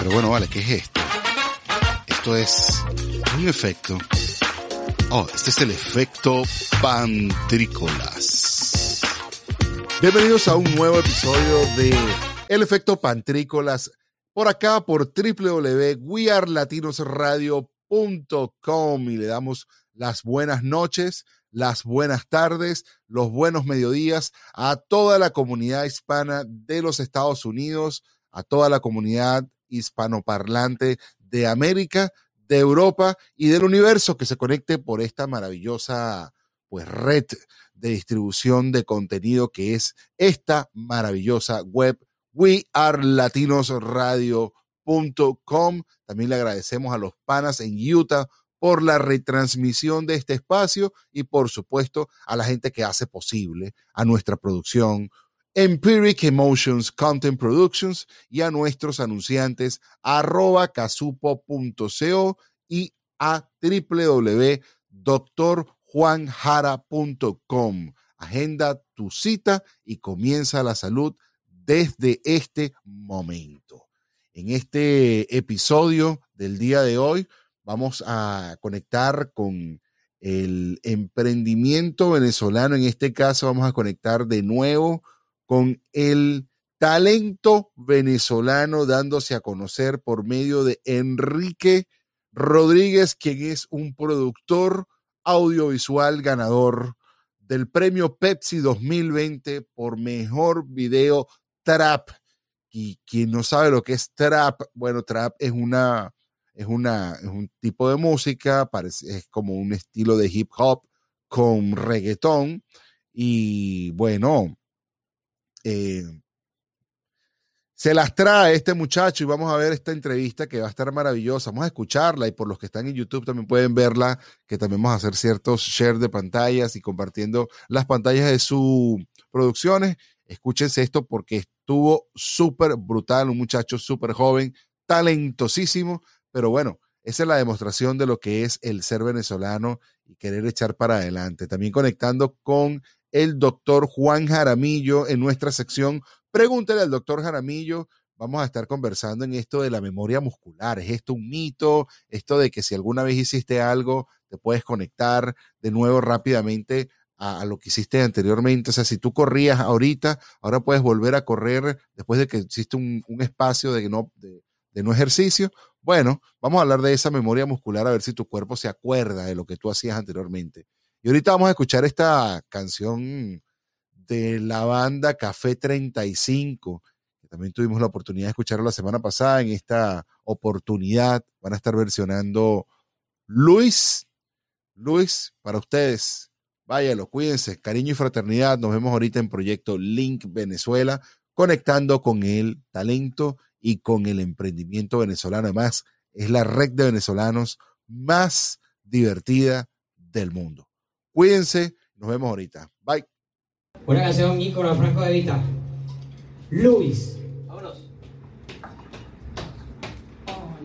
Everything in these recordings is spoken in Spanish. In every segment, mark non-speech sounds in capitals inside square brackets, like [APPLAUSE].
Pero bueno, vale, ¿qué es esto? Esto es un efecto. Oh, este es el efecto Pantrícolas. Bienvenidos a un nuevo episodio de El efecto Pantrícolas por acá por www.wearlatinosradio.com y le damos las buenas noches, las buenas tardes, los buenos mediodías a toda la comunidad hispana de los Estados Unidos, a toda la comunidad hispanoparlante de América, de Europa y del universo que se conecte por esta maravillosa pues red de distribución de contenido que es esta maravillosa web wearelatinosradio.com. También le agradecemos a los panas en Utah por la retransmisión de este espacio y por supuesto a la gente que hace posible a nuestra producción Empiric Emotions Content Productions y a nuestros anunciantes arroba casupo.co y a www.drjuanjara.com. Agenda tu cita y comienza la salud desde este momento. En este episodio del día de hoy vamos a conectar con el emprendimiento venezolano. En este caso vamos a conectar de nuevo el talento venezolano dándose a conocer por medio de Enrique Rodríguez, quien es un productor audiovisual ganador del premio Pepsi 2020 por mejor video trap. Y quien no sabe lo que es trap, bueno, trap es una es una es un tipo de música, parece, es como un estilo de hip hop con reggaetón y bueno, eh, se las trae este muchacho y vamos a ver esta entrevista que va a estar maravillosa. Vamos a escucharla y por los que están en YouTube también pueden verla, que también vamos a hacer ciertos share de pantallas y compartiendo las pantallas de sus producciones. Escúchense esto porque estuvo súper brutal, un muchacho súper joven, talentosísimo, pero bueno, esa es la demostración de lo que es el ser venezolano y querer echar para adelante. También conectando con el doctor Juan Jaramillo en nuestra sección. Pregúntele al doctor Jaramillo. Vamos a estar conversando en esto de la memoria muscular. ¿Es esto un mito? Esto de que si alguna vez hiciste algo, te puedes conectar de nuevo rápidamente a, lo que hiciste anteriormente. O sea, si tú corrías ahorita, ahora puedes volver a correr después de que hiciste un, espacio de no, de, de no ejercicio. Bueno, vamos a hablar de esa memoria muscular a ver si tu cuerpo se acuerda de lo que tú hacías anteriormente. Y ahorita vamos a escuchar esta canción de la banda Café 35, que también tuvimos la oportunidad de escucharlo la semana pasada. En esta oportunidad van a estar versionando Luis. Luis, para ustedes, váyalo, cuídense, cariño y fraternidad. Nos vemos ahorita en Proyecto Link Venezuela, conectando con el talento y con el emprendimiento venezolano. Además, es la red de venezolanos más divertida del mundo. Cuídense, nos vemos ahorita. Bye. Una canción ícono Franco de Vita. Luis. Vámonos. Oh,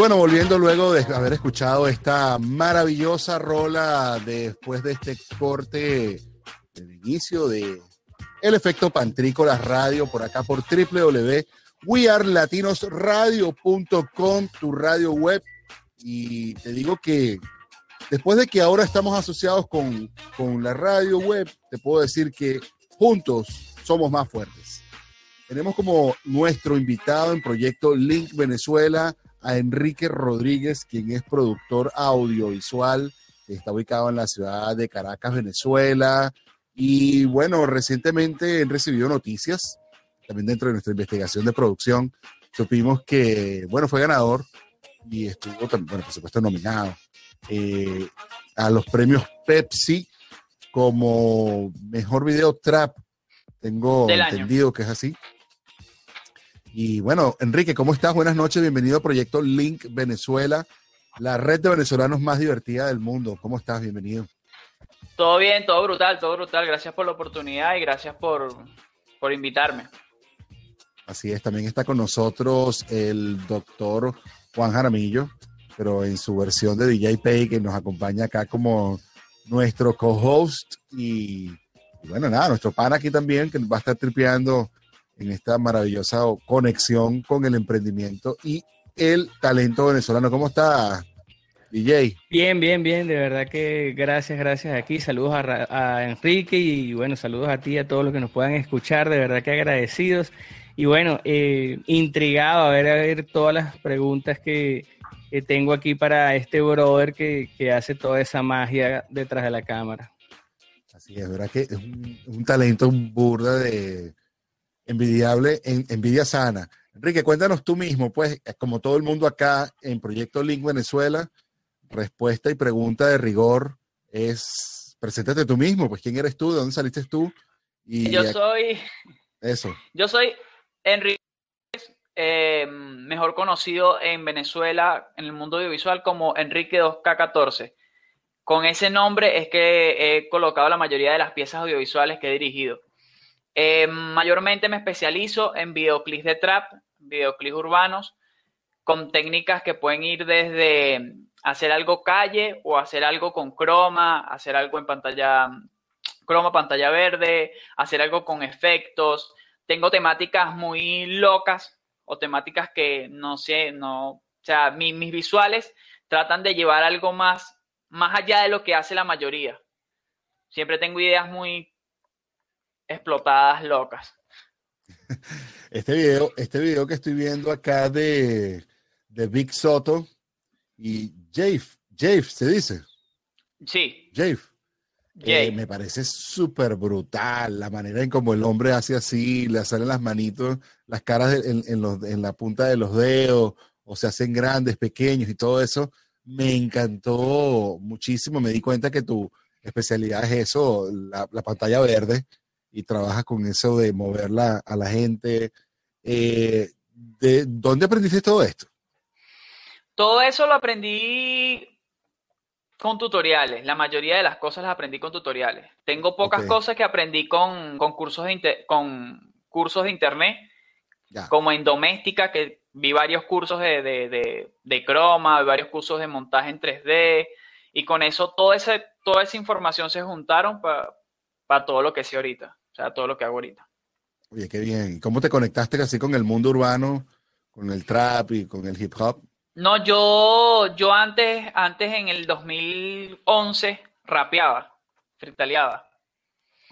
bueno, volviendo luego de haber escuchado esta maravillosa rola después de este corte del inicio de El Efecto Pantrícola Radio por acá por www.wearlatinosradio.com, tu radio web. Y te digo que después de que ahora estamos asociados con, con la radio web, te puedo decir que juntos somos más fuertes. Tenemos como nuestro invitado en Proyecto Link Venezuela a Enrique Rodríguez, quien es productor audiovisual, está ubicado en la ciudad de Caracas, Venezuela. Y bueno, recientemente he recibido noticias, también dentro de nuestra investigación de producción, supimos que, bueno, fue ganador y estuvo también, bueno, por supuesto, nominado eh, a los premios Pepsi como mejor video trap. Tengo entendido que es así. Y bueno, Enrique, ¿cómo estás? Buenas noches, bienvenido a Proyecto Link Venezuela, la red de venezolanos más divertida del mundo. ¿Cómo estás? Bienvenido. Todo bien, todo brutal, todo brutal. Gracias por la oportunidad y gracias por, por invitarme. Así es, también está con nosotros el doctor Juan Jaramillo, pero en su versión de DJ Pay, que nos acompaña acá como nuestro co-host. Y, y, bueno, nada, nuestro pan aquí también, que va a estar tripeando en esta maravillosa conexión con el emprendimiento y el talento venezolano. ¿Cómo está, DJ? Bien, bien, bien. De verdad que gracias, gracias aquí. Saludos a, Enrique y bueno, saludos a ti y a todos los que nos puedan escuchar. De verdad que agradecidos. Y bueno, eh, intrigado a ver, a ver todas las preguntas que, tengo aquí para este brother que, hace toda esa magia detrás de la cámara. Así es, verdad que es un, un talento, un burda de, envidiable, en, envidia sana. Enrique, cuéntanos tú mismo, pues, como todo el mundo acá en Proyecto Link Venezuela, respuesta y pregunta de rigor es, preséntate tú mismo, pues, ¿quién eres tú? ¿De dónde saliste tú? Y yo soy... Eso. Yo soy Enrique, eh, mejor conocido en Venezuela, en el mundo audiovisual, como Enrique 2K14. Con ese nombre es que he colocado la mayoría de las piezas audiovisuales que he dirigido. Eh, mayormente me especializo en videoclips de trap, videoclips urbanos, con técnicas que pueden ir desde hacer algo calle o hacer algo con croma, hacer algo en pantalla croma, pantalla verde, hacer algo con efectos. Tengo temáticas muy locas o temáticas que no sé, no, o sea, mis, mis visuales tratan de llevar algo más, más allá de lo que hace la mayoría. Siempre tengo ideas muy explotadas locas. [LAUGHS] Este video, este video que estoy viendo acá de, de Big Soto y Jave, Jave se dice. Sí. Jave. Eh, me parece súper brutal la manera en como el hombre hace así, le salen las manitos, las caras en, en la punta de los dedos, o se hacen grandes, pequeños y todo eso. Me encantó muchísimo. Me di cuenta que tu especialidad es eso, la, la pantalla verde y trabajas con eso de moverla a la gente. Eh, ¿De dónde aprendiste todo esto? Todo eso lo aprendí con tutoriales. La mayoría de las cosas las aprendí con tutoriales. Tengo pocas cosas que aprendí con, cursos, de con cursos de internet, como en doméstica, que vi varios cursos de, de, de, croma, varios cursos de montaje en 3D, y con eso toda, ese, toda esa información se juntaron para todo lo que sé ahorita todo lo que hago ahorita. Oye, qué bien. ¿Cómo te conectaste así con el mundo urbano, con el trap y con el hip hop? No, yo, yo antes, antes en el 2011 rapeaba, fritaleaba.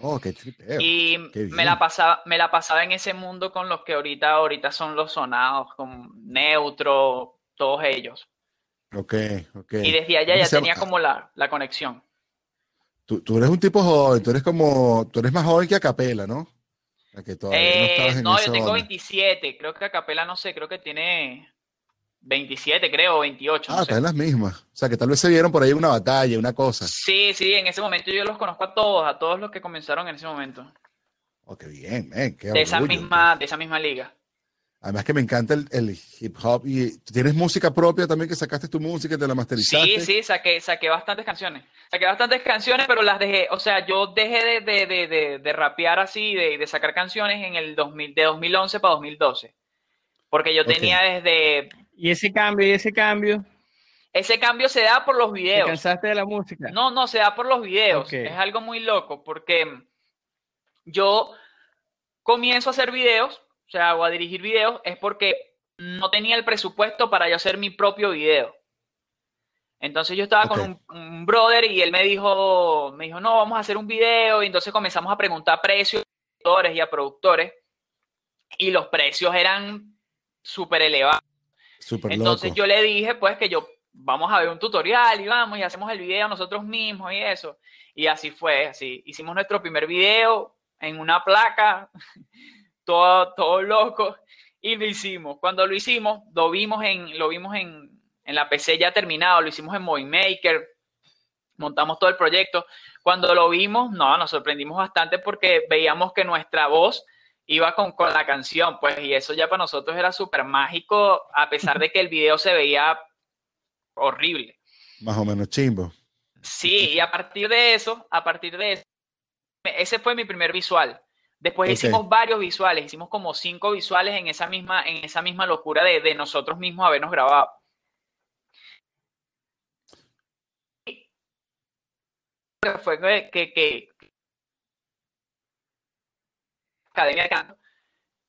Oh, qué Y me la pasaba, me la pasaba en ese mundo con los que ahorita, ahorita son los sonados, con Neutro, todos ellos. Ok, ok. Y desde allá ya tenía como la, la conexión. Tú, eres un tipo joven, tú eres como, tú eres más joven que Acapela, ¿no? Que eh, no, yo tengo 27, creo que Acapela no sé, creo que tiene 27, creo, 28. Ah, están las mismas. O sea, que tal vez se vieron por ahí una batalla, una cosa. Sí, sí, en ese momento yo los conozco a todos, a todos los que comenzaron en ese momento. Oh, qué bien, eh, qué de esa misma, de esa misma liga. Además que me encanta el, hip hop y tienes música propia también que sacaste tu música y te la masterizaste. Sí, sí, saqué, saqué bastantes canciones. Saqué bastantes canciones, pero las dejé, o sea, yo dejé de, de, de, de rapear así, de, de, sacar canciones en el 2000, de 2011 para 2012. Porque yo tenía desde ¿Y ese cambio, y ese cambio? Ese cambio se da por los videos. ¿Te cansaste de la música? No, no, se da por los videos. Es algo muy loco porque yo comienzo a hacer videos, o sea, o a dirigir videos, es porque no tenía el presupuesto para yo hacer mi propio video. Entonces yo estaba con un, brother y él me dijo, me dijo, no, vamos a hacer un video. Y entonces comenzamos a preguntar precios a productores y a productores. Y los precios eran súper elevados. entonces yo le dije, pues, que yo vamos a ver un tutorial y vamos y hacemos el video nosotros mismos y eso. Y así fue, así. Hicimos nuestro primer video en una placa, [LAUGHS] todo, todo loco, y lo hicimos. Cuando lo hicimos, lo vimos en, lo vimos en, en la PC ya terminado, lo hicimos en Movie Maker, montamos todo el proyecto. Cuando lo vimos, no, nos sorprendimos bastante porque veíamos que nuestra voz iba con, con la canción, pues, y eso ya para nosotros era súper mágico, a pesar de que el video se veía horrible. Más o menos chimbo. Sí, y a partir de eso, a partir de eso, ese fue mi primer visual. Después hicimos varios visuales, hicimos como cinco visuales en esa misma, en esa misma locura de, de nosotros mismos habernos grabado. fue que, que, Academia de Canto,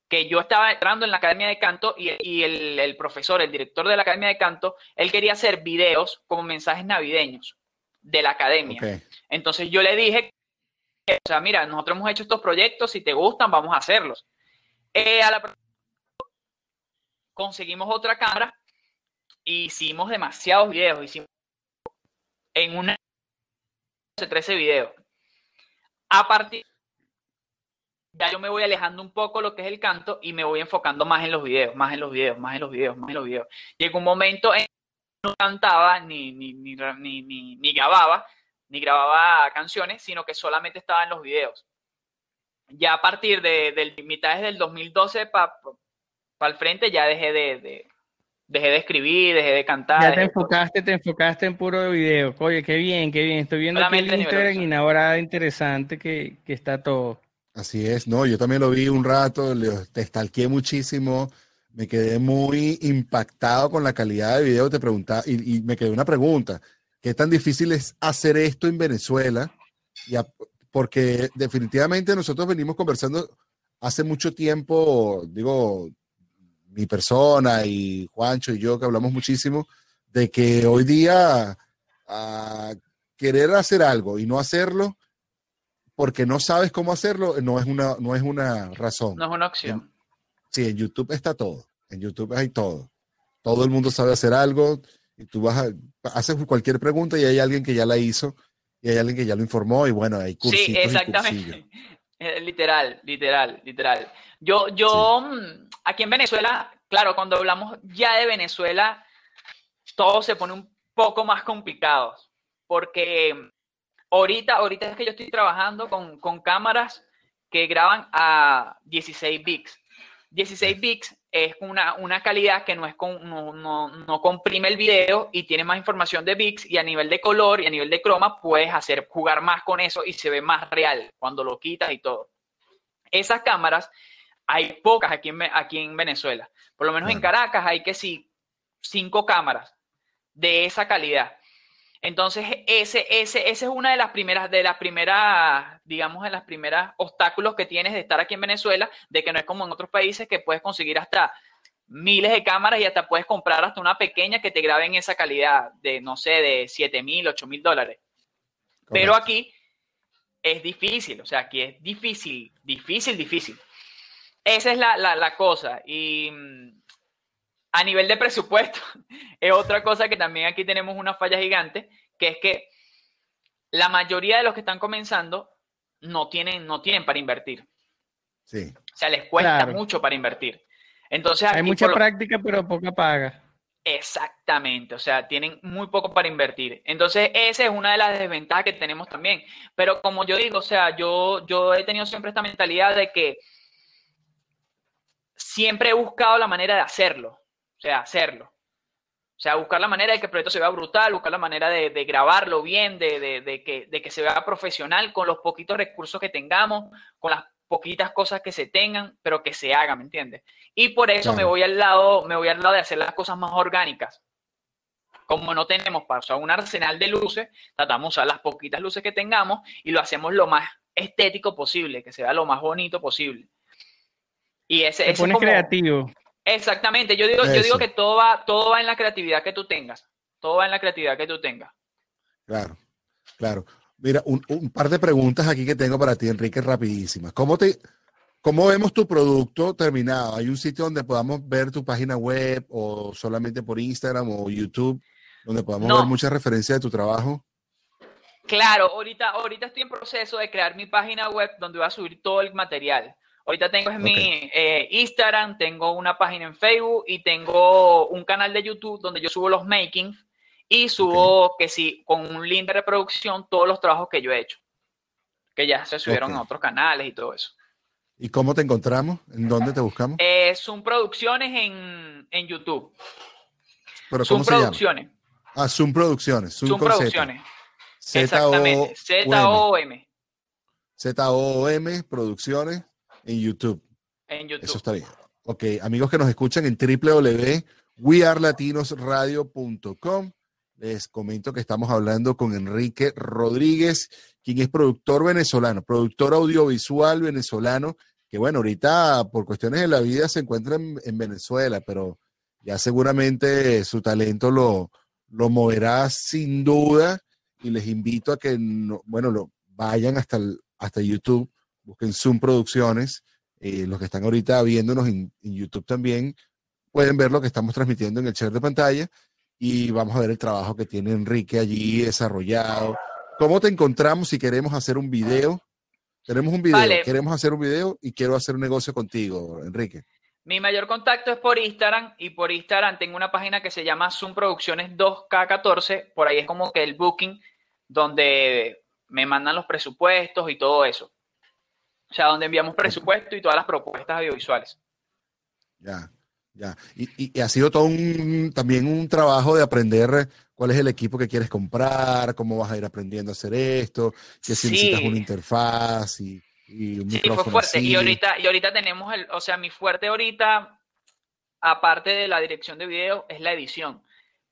que yo estaba entrando en la Academia de Canto y, el, profesor, el director de la Academia de Canto, él quería hacer videos como mensajes navideños de la Academia. Entonces yo le dije, o sea, mira, nosotros hemos hecho estos proyectos, si te gustan, vamos a hacerlos. Eh, conseguimos otra cámara, hicimos demasiados videos, hicimos en una 13 videos. A partir ya yo me voy alejando un poco lo que es el canto y me voy enfocando más en los videos, más en los videos, más en los videos, más en los videos. Llegó un momento en que no cantaba ni, ni, ni, ni, grababa, ni grababa canciones, sino que solamente estaba en los videos. Ya a partir de, de mitades del 2012 para el frente ya dejé de, dejé de escribir, dejé de cantar. Ya te enfocaste, te enfocaste en puro video. Oye, qué bien, qué bien. Estoy viendo aquí el Instagram y una interesante que, que, está todo. Así es, no, yo también lo vi un rato, te stalkeé muchísimo, me quedé muy impactado con la calidad de video, te preguntaba, y, me quedé una pregunta, ¿qué tan difícil es hacer esto en Venezuela? porque definitivamente nosotros venimos conversando hace mucho tiempo, digo, mi persona y Juancho y yo que hablamos muchísimo de que hoy día a querer hacer algo y no hacerlo porque no sabes cómo hacerlo no es una, no es una razón. No es una opción. sí, en YouTube está todo. En YouTube hay todo. Todo el mundo sabe hacer algo y tú vas a, haces cualquier pregunta y hay alguien que ya la hizo y hay alguien que ya lo informó y bueno, hay cursitos Sí, exactamente. [LAUGHS] literal, literal, literal. Yo, yo, mm, aquí en Venezuela, claro, cuando hablamos ya de Venezuela, todo se pone un poco más complicado, porque ahorita, ahorita es que yo estoy trabajando con, con cámaras que graban a 16 bits. 16 bits es una, una calidad que no, es con, no, no, no, comprime el video y tiene más información de bits y a nivel de color y a nivel de croma puedes hacer jugar más con eso y se ve más real cuando lo quitas y todo. Esas cámaras hay pocas aquí en, aquí en Venezuela. Por lo menos en Caracas hay que sí, cinco cámaras de esa calidad. Entonces, ese, ese, ese es una de las primeras, de las primeras, digamos, de las primeras obstáculos que tienes de estar aquí en Venezuela, de que no es como en otros países que puedes conseguir hasta miles de cámaras y hasta puedes comprar hasta una pequeña que te grabe en esa calidad de, no sé, de 7 mil, 8 mil dólares. Pero aquí es difícil, o sea, aquí es difícil, difícil, difícil. Esa es la, la, cosa. Y mm, a nivel de presupuesto, [LAUGHS] es otra cosa que también aquí tenemos una falla gigante, que es que la mayoría de los que están comenzando no tienen, no tienen para invertir. Sí. O sea, les cuesta mucho para invertir. Entonces, Hay mucha práctica, pero poca paga. Exactamente, o sea, tienen muy poco para invertir. Entonces, esa es una de las desventajas que tenemos también. Pero como yo digo, o sea, yo, yo he tenido siempre esta mentalidad de que siempre he buscado la manera de hacerlo, o sea, hacerlo. O sea, buscar la manera de que el proyecto se vea brutal, buscar la manera de, grabarlo bien, de, que, de, que, se vea profesional con los poquitos recursos que tengamos, con las poquitas cosas que se tengan, pero que se hagan, ¿me entiendes? Y por eso me voy al lado, me voy al lado de hacer las cosas más orgánicas. Como no tenemos para usar un arsenal de luces, tratamos de usar las poquitas luces que tengamos y lo hacemos lo más estético posible, que sea lo más bonito posible. Y ese, es creativo. Exactamente, yo digo, yo digo que todo va, todo va en la creatividad que tú tengas. Todo va en la creatividad que tú tengas. Claro, claro. Mira, un, par de preguntas aquí que tengo para ti, Enrique, rapidísimas. ¿Cómo te, cómo vemos tu producto terminado? ¿Hay un sitio donde podamos ver tu página web o solamente por Instagram o YouTube, donde podamos ver muchas referencias de tu trabajo? Claro, ahorita, ahorita estoy en proceso de crear mi página web donde voy a subir todo el material. Ahorita tengo en mi eh, Instagram, tengo una página en Facebook y tengo un canal de YouTube donde yo subo los making y subo que sí, con un link de reproducción, todos los trabajos que yo he hecho, que ya se subieron a otros canales y todo eso. ¿Y cómo te encontramos? ¿En dónde te buscamos? Eh, Zoom Producciones en, en YouTube. ¿Pero Zoom Producciones. Ah, Zoom Producciones. Zoom, Producciones. Exactamente. Z-O-M. Z-O-M Producciones en YouTube. En YouTube. Eso está bien. Ok, amigos que nos escuchan en www.wearlatinosradio.com les comento que estamos hablando con Enrique Rodríguez, quien es productor venezolano, productor audiovisual venezolano, que bueno, ahorita por cuestiones de la vida se encuentra en, Venezuela, pero ya seguramente su talento lo, lo moverá sin duda y les invito a que, bueno, lo, vayan hasta, hasta YouTube, busquen Zoom Producciones, eh, los que están ahorita viéndonos en, en YouTube también pueden ver lo que estamos transmitiendo en el chat de pantalla y vamos a ver el trabajo que tiene Enrique allí desarrollado. ¿Cómo te encontramos si queremos hacer un video? Tenemos un video, queremos hacer un video y quiero hacer un negocio contigo, Enrique. Mi mayor contacto es por Instagram y por Instagram tengo una página que se llama Zoom Producciones 2K14. Por ahí es como que el booking donde me mandan los presupuestos y todo eso. O sea, donde enviamos presupuesto y todas las propuestas audiovisuales. Ya. Ya, y, ha sido todo un, también un trabajo de aprender cuál es el equipo que quieres comprar, cómo vas a ir aprendiendo a hacer esto, que si necesitas una interfaz y, un sí, Fue fuerte. Y ahorita, y ahorita tenemos el, o sea, mi fuerte ahorita, aparte de la dirección de video, es la edición.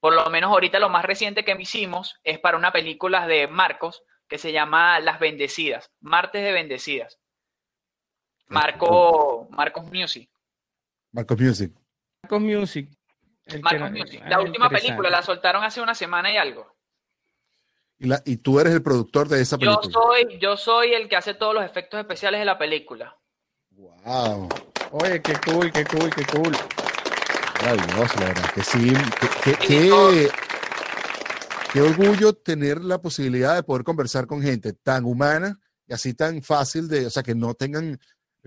Por lo menos ahorita lo más reciente que hicimos es para una película de Marcos que se llama Las Bendecidas, Martes de Bendecidas. Marco, Marcos Music. Marcos Music. Marcos Music. Music. La última película la soltaron hace una semana y algo. Y, tú eres el productor de esa película. Yo soy, yo soy el que hace todos los efectos especiales de la película. Wow. Oye, qué cool, qué cool, qué cool. Maravilloso, la verdad. Que sí. Qué, qué orgullo tener la posibilidad de poder conversar con gente tan humana y así tan fácil de, o sea, que no tengan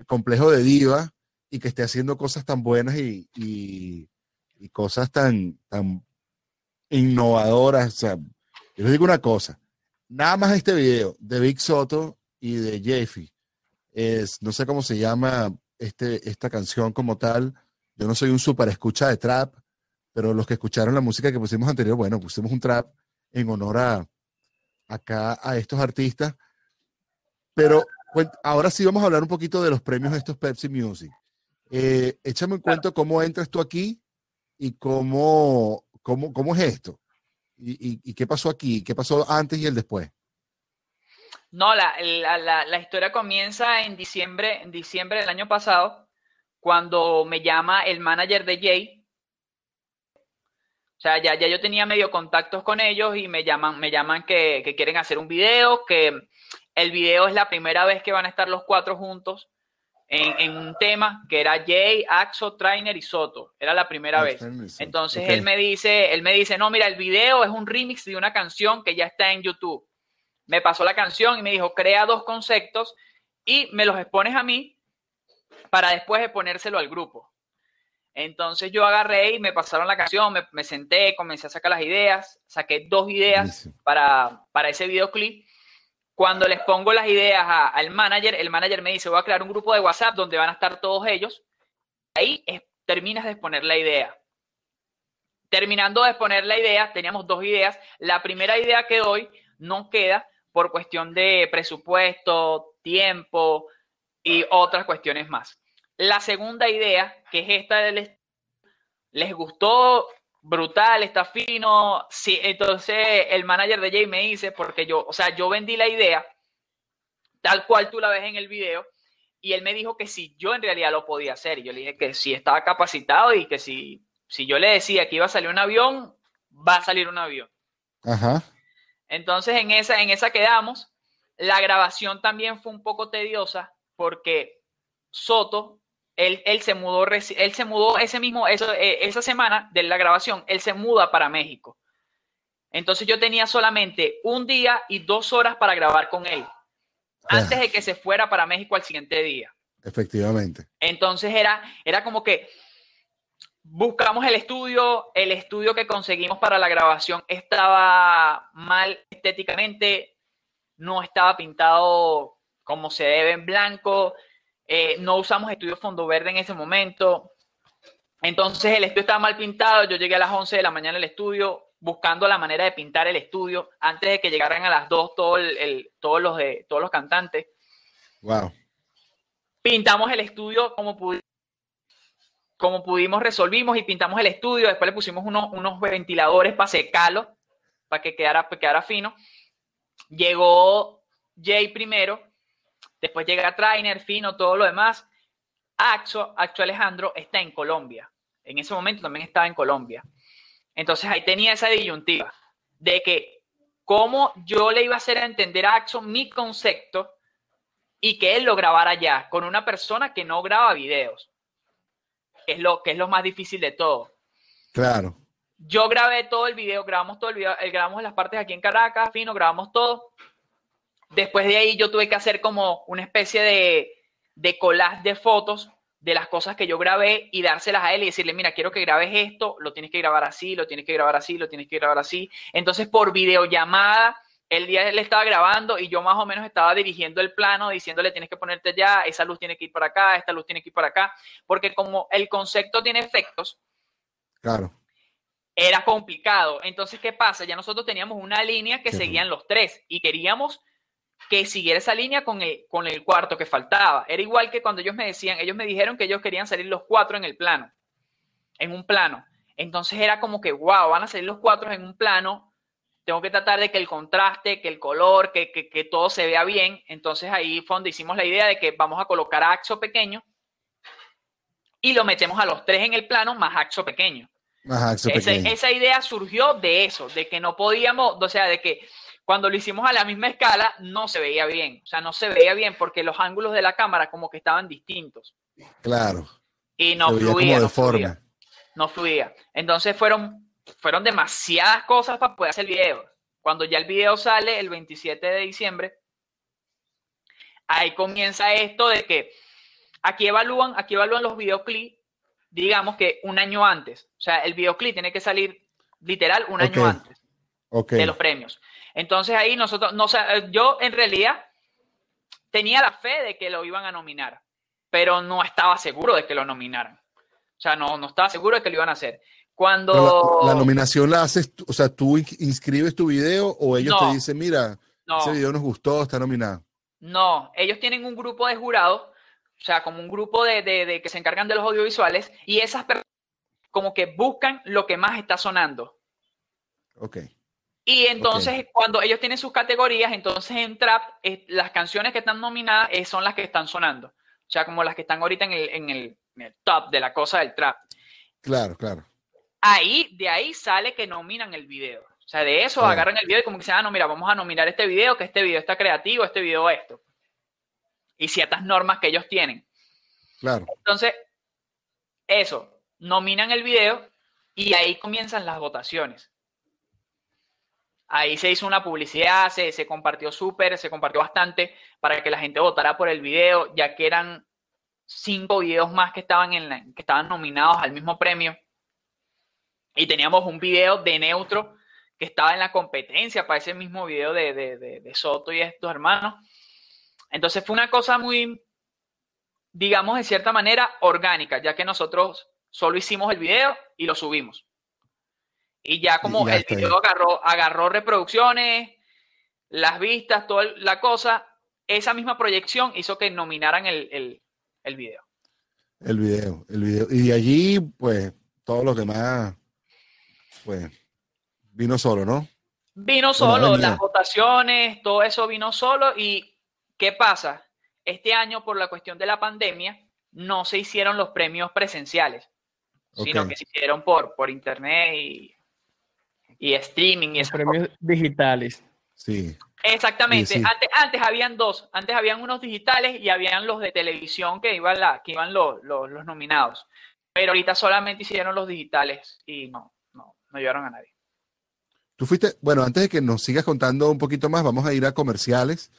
complejo de diva y que esté haciendo cosas tan buenas y, y, cosas tan, tan innovadoras. O sea, yo les digo una cosa, nada más este video de Big Soto y de Jeffy, es, no sé cómo se llama este, esta canción como tal, yo no soy un super escucha de trap, pero los que escucharon la música que pusimos anterior, bueno, pusimos un trap en honor a acá a estos artistas, pero ahora sí vamos a hablar un poquito de los premios de estos Pepsi Music. Eh, échame un cuento cómo entras tú aquí y cómo, cómo, cómo es esto. Y, qué pasó aquí, qué pasó antes y el después. No, la, la, historia comienza en diciembre, en diciembre del año pasado, cuando me llama el manager de Jay. O sea, ya, ya yo tenía medio contactos con ellos y me llaman, me llaman que, que quieren hacer un video, que el video es la primera vez que van a estar los cuatro juntos en, un tema que era Jay, Axo, Trainer y Soto. Era la primera ah, vez. Entonces él me dice, él me dice, no, mira, el video es un remix de una canción que ya está en YouTube. Me pasó la canción y me dijo, crea dos conceptos y me los expones a mí para después exponérselo al grupo. Entonces yo agarré y me pasaron la canción, me, senté, comencé a sacar las ideas, saqué dos ideas para, para ese videoclip cuando les pongo las ideas al manager, el manager me dice, voy a crear un grupo de WhatsApp donde van a estar todos ellos. Ahí terminas de exponer la idea. Terminando de exponer la idea, teníamos dos ideas. La primera idea que doy no queda por cuestión de presupuesto, tiempo, y otras cuestiones más. La segunda idea, que es esta del les gustó brutal, está fino. Sí, entonces el manager de Jay me dice, porque yo, o sea, yo vendí la idea tal cual tú la ves en el video, y él me dijo que si yo en realidad lo podía hacer. Y yo le dije que si estaba capacitado y que si, si yo le decía que iba a salir un avión, va a salir un avión. Ajá. Entonces en esa, en esa quedamos. La grabación también fue un poco tediosa porque Soto, él, él se mudó, él se mudó ese mismo, eso, eh, esa semana de la grabación, él se muda para México. Entonces yo tenía solamente un día y dos horas para grabar con él antes de que se fuera para México al siguiente día. Efectivamente. Entonces era, era como que buscamos el estudio, el estudio que conseguimos para la grabación estaba mal estéticamente, no estaba pintado como se debe en blanco, eh, no usamos estudio fondo verde en ese momento. Entonces el estudio estaba mal pintado, yo llegué a las 11 de la mañana al estudio, buscando la manera de pintar el estudio antes de que llegaran a las dos todo el, todos, los de, todos los cantantes. Wow. Pintamos el estudio como pudimos, como pudimos, resolvimos y pintamos el estudio. Después le pusimos unos, unos ventiladores para secarlo, para que quedara, para quedara fino. Llegó Jay primero, después llega Trainer, Fino, todo lo demás. Axo, Axo Alejandro está en Colombia. En ese momento también estaba en Colombia. Entonces ahí tenía esa disyuntiva de que cómo yo le iba a hacer entender a Axon mi concepto y que él lo grabara ya con una persona que no graba videos. Es lo que es lo más difícil de todo. Claro. Yo grabé todo el video, grabamos todo el video, eh, grabamos las partes aquí en Caracas, fino, grabamos todo. Después de ahí yo tuve que hacer como una especie de, de collage de fotos de las cosas que yo grabé y dárselas a él y decirle, mira, quiero que grabes esto, lo tienes que grabar así, lo tienes que grabar así, lo tienes que grabar así. Entonces, por videollamada, el día él estaba grabando y yo más o menos estaba dirigiendo el plano, diciéndole, tienes que ponerte ya, esa luz tiene que ir por acá, esta luz tiene que ir por acá, porque como el concepto tiene efectos, claro. era complicado. Entonces, ¿qué pasa? Ya nosotros teníamos una línea que seguían los tres y queríamos que siguiera esa línea con el, con el cuarto que faltaba. Era igual que cuando ellos me decían, ellos me dijeron que ellos querían salir los cuatro en el plano, en un plano. Entonces era como que, wow, van a salir los cuatro en un plano. Tengo que tratar de que el contraste, que el color, que, que, todo se vea bien. Entonces ahí fue donde hicimos la idea de que vamos a colocar a Axo pequeño y lo metemos a los tres en el plano más Axo pequeño. Más esa, esa idea surgió de eso, de que no podíamos, o sea, de que cuando lo hicimos a la misma escala, no se veía bien. O sea, no se veía bien porque los ángulos de la cámara como que estaban distintos. Claro. Y no fluía. no fluía. No fluía. Entonces fueron, fueron demasiadas cosas para poder hacer el video. Cuando ya el video sale el 27 de diciembre, ahí comienza esto de que aquí evalúan, aquí evalúan los videoclips, digamos que un año antes. O sea, el videoclip tiene que salir literal un año antes de los premios. Entonces ahí nosotros, no, yo en realidad tenía la fe de que lo iban a nominar, pero no estaba seguro de que lo nominaran. O sea, no, no estaba seguro de que lo iban a hacer. Cuando... La, nominación la haces, o sea, tú inscribes tu video o ellos te dicen, mira, ese video nos gustó, está nominado. No, ellos tienen un grupo de jurados, o sea, como un grupo de, de que se encargan de los audiovisuales y esas personas como que buscan lo que más está sonando. Ok. Y entonces, cuando ellos tienen sus categorías, entonces en trap, eh, las canciones que están nominadas eh, son las que están sonando. O sea, como las que están ahorita en el, en el, top de la cosa del trap. Claro, claro. Ahí, de ahí sale que nominan el video. O sea, de eso agarran el video y como que dicen, ah, no, mira, vamos a nominar este video, que este video está creativo, este video esto. Y ciertas normas que ellos tienen. Claro. Entonces, eso, nominan el video y ahí comienzan las votaciones. Ahí se hizo una publicidad, se, se compartió súper, se compartió bastante para que la gente votara por el video, ya que eran cinco videos más que estaban, en que estaban nominados al mismo premio. Y teníamos un video de Neutro que estaba en la competencia para ese mismo video de, de, de Soto y estos hermanos. Entonces fue una cosa muy, digamos, de cierta manera orgánica, ya que nosotros solo hicimos el video y lo subimos. Y ya como el video agarró, agarró reproducciones, las vistas, toda la cosa, esa misma proyección hizo que nominaran el, el, el video. El video, el video. Y de allí, pues, todo lo demás, pues, vino solo, ¿no? Vino solo, las votaciones, todo eso vino solo. ¿Y qué pasa? Este año, por la cuestión de la pandemia, no se hicieron los premios presenciales, sino que se hicieron por, por internet y, y streaming. Y los premios digitales. Sí. Exactamente. Antes, antes habían dos. Antes habían unos digitales y habían los de televisión que iban, la, que iban los, los, los nominados. Pero ahorita solamente hicieron los digitales y no, no, no llevaron a nadie. Tú fuiste, bueno, antes de que nos sigas contando un poquito más, vamos a ir a comerciales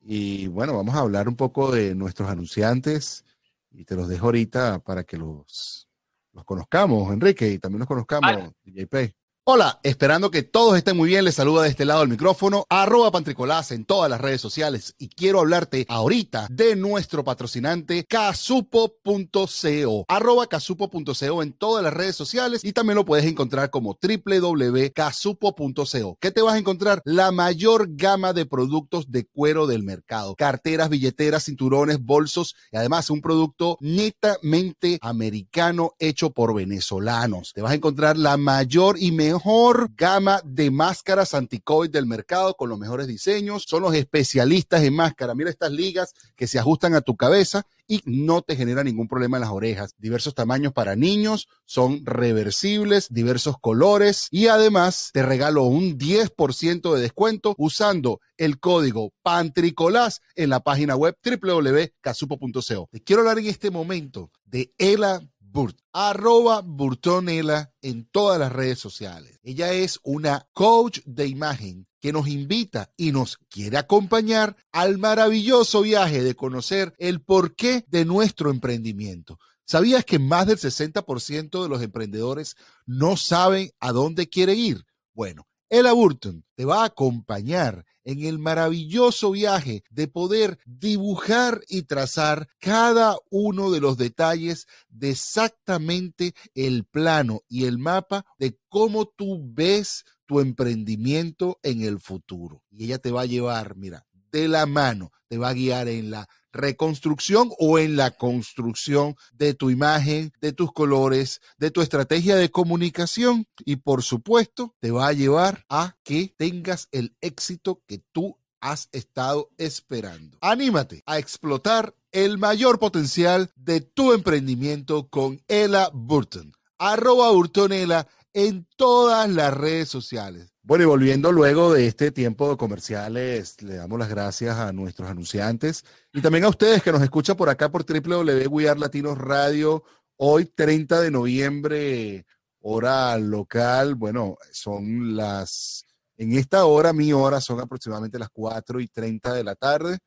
y bueno, vamos a hablar un poco de nuestros anunciantes y te los dejo ahorita para que los, los conozcamos, Enrique, y también los conozcamos, DJP. Hola, esperando que todos estén muy bien, les saluda de este lado el micrófono, arroba pantricolás en todas las redes sociales y quiero hablarte ahorita de nuestro patrocinante casupo.co, arroba casupo.co en todas las redes sociales y también lo puedes encontrar como www.casupo.co. ¿Qué te vas a encontrar? La mayor gama de productos de cuero del mercado, carteras, billeteras, cinturones, bolsos y además un producto netamente americano hecho por venezolanos. Te vas a encontrar la mayor y mejor mejor gama de máscaras anti-COVID del mercado con los mejores diseños. Son los especialistas en máscara. Mira estas ligas que se ajustan a tu cabeza y no te genera ningún problema en las orejas. Diversos tamaños para niños, son reversibles, diversos colores y además te regalo un 10% de descuento usando el código PANTRICOLAS en la página web www.casupo.co. Te quiero hablar en este momento de Ela Burt, arroba Burtonela en todas las redes sociales. Ella es una coach de imagen que nos invita y nos quiere acompañar al maravilloso viaje de conocer el porqué de nuestro emprendimiento. ¿Sabías que más del 60% de los emprendedores no saben a dónde quiere ir? Bueno, Ella Burton te va a acompañar en el maravilloso viaje de poder dibujar y trazar cada uno de los detalles de exactamente el plano y el mapa de cómo tú ves tu emprendimiento en el futuro. Y ella te va a llevar, mira, de la mano, te va a guiar en la reconstrucción o en la construcción de tu imagen, de tus colores, de tu estrategia de comunicación y por supuesto te va a llevar a que tengas el éxito que tú has estado esperando. Anímate a explotar el mayor potencial de tu emprendimiento con Ella Burton. Arroba Burtonela en todas las redes sociales. Bueno, y volviendo luego de este tiempo de comerciales, le damos las gracias a nuestros anunciantes y también a ustedes que nos escuchan por acá por www Latinos Radio. Hoy, 30 de noviembre, hora local. Bueno, son las, en esta hora, mi hora, son aproximadamente las 4 y 30 de la tarde.